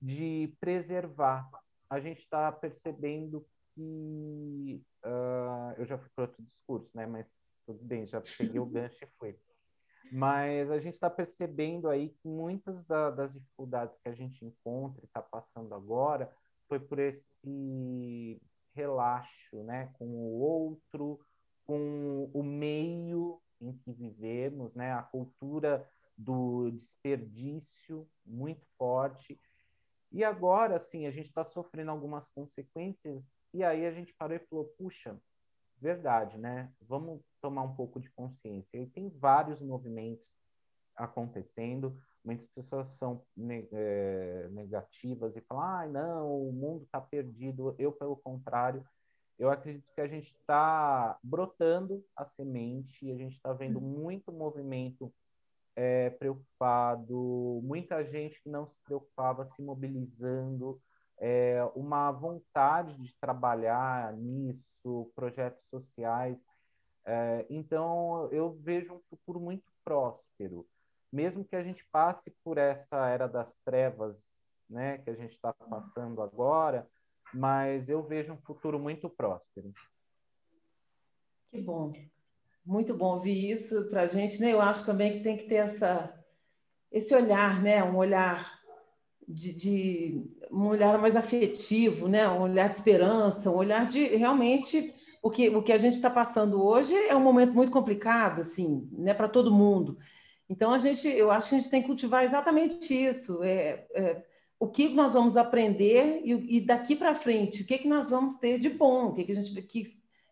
de preservar. A gente está percebendo que uh, eu já fui para outro discurso, né? Mas tudo bem, já peguei o gancho e fui. Mas a gente está percebendo aí que muitas da, das dificuldades que a gente encontra e está passando agora foi por esse relaxo, né, com o outro, com o meio em que vivemos, né, a cultura do desperdício muito forte. E agora, sim, a gente está sofrendo algumas consequências e aí a gente parou e falou, puxa, verdade, né? Vamos tomar um pouco de consciência. E tem vários movimentos acontecendo. Muitas pessoas são é, negativas e falam: ah, não, o mundo está perdido. Eu, pelo contrário, eu acredito que a gente está brotando a semente, a gente está vendo uhum. muito movimento é, preocupado, muita gente que não se preocupava se mobilizando é, uma vontade de trabalhar nisso, projetos sociais. É, então, eu vejo um futuro muito próspero, mesmo que a gente passe por essa era das trevas, né, que a gente está passando agora, mas eu vejo um futuro muito próspero. Que bom, muito bom ouvir isso para a gente, né? Eu acho também que tem que ter essa esse olhar, né? Um olhar de, de, um olhar mais afetivo, né? um olhar de esperança, um olhar de realmente o que, o que a gente está passando hoje é um momento muito complicado, assim, né? para todo mundo. Então a gente, eu acho que a gente tem que cultivar exatamente isso. É, é o que nós vamos aprender e, e daqui para frente, o que, que nós vamos ter de bom, o que, que a gente, que,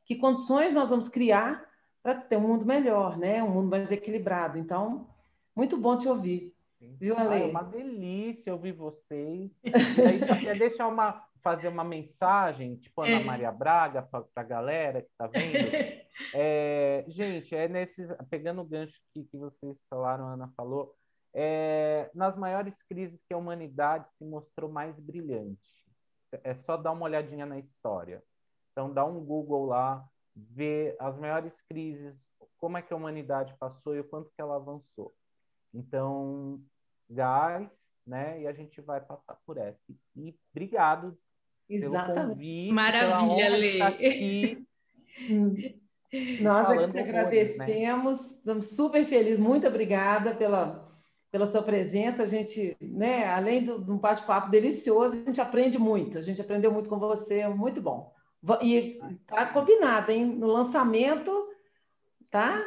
que condições nós vamos criar para ter um mundo melhor, né? Um mundo mais equilibrado. Então, muito bom te ouvir. Viu, Ale? Ah, é uma delícia ouvir vocês. E aí, quer deixar uma, fazer uma mensagem, tipo Ana é. Maria Braga, para a galera que está vendo? É, gente, é nesses, pegando o gancho que, que vocês falaram, a Ana falou, é, nas maiores crises que a humanidade se mostrou mais brilhante. É só dar uma olhadinha na história. Então, dá um Google lá, ver as maiores crises, como é que a humanidade passou e o quanto que ela avançou. Então, gás, né? E a gente vai passar por essa. E obrigado Exatamente. pelo convite. Maravilha, Lê. Aqui, Nós é que te né? agradecemos, né? estamos super felizes, muito obrigada pela, pela sua presença. A gente, né, além de um bate-papo delicioso, a gente aprende muito. A gente aprendeu muito com você, muito bom. E está combinado, hein? No lançamento, tá?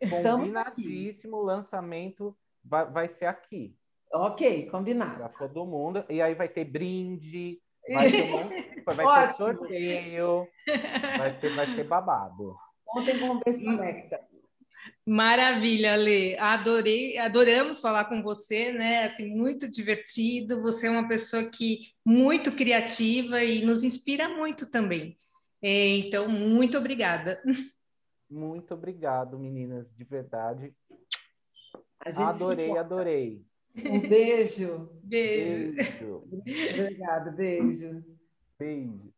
Estamos aqui. O lançamento vai, vai ser aqui. Ok, combinado. Para todo mundo. E aí vai ter brinde, vai ter, um, vai ter sorteio, vai ser, vai ser babado. Ontem com o Conecta. Maravilha, Lê. Adorei, adoramos falar com você, né? Assim, muito divertido. Você é uma pessoa que muito criativa e nos inspira muito também. É, então, muito obrigada. Muito obrigado, meninas, de verdade. adorei, adorei. Um beijo. Beijo. Beijo. Obrigada, beijo. Beijo.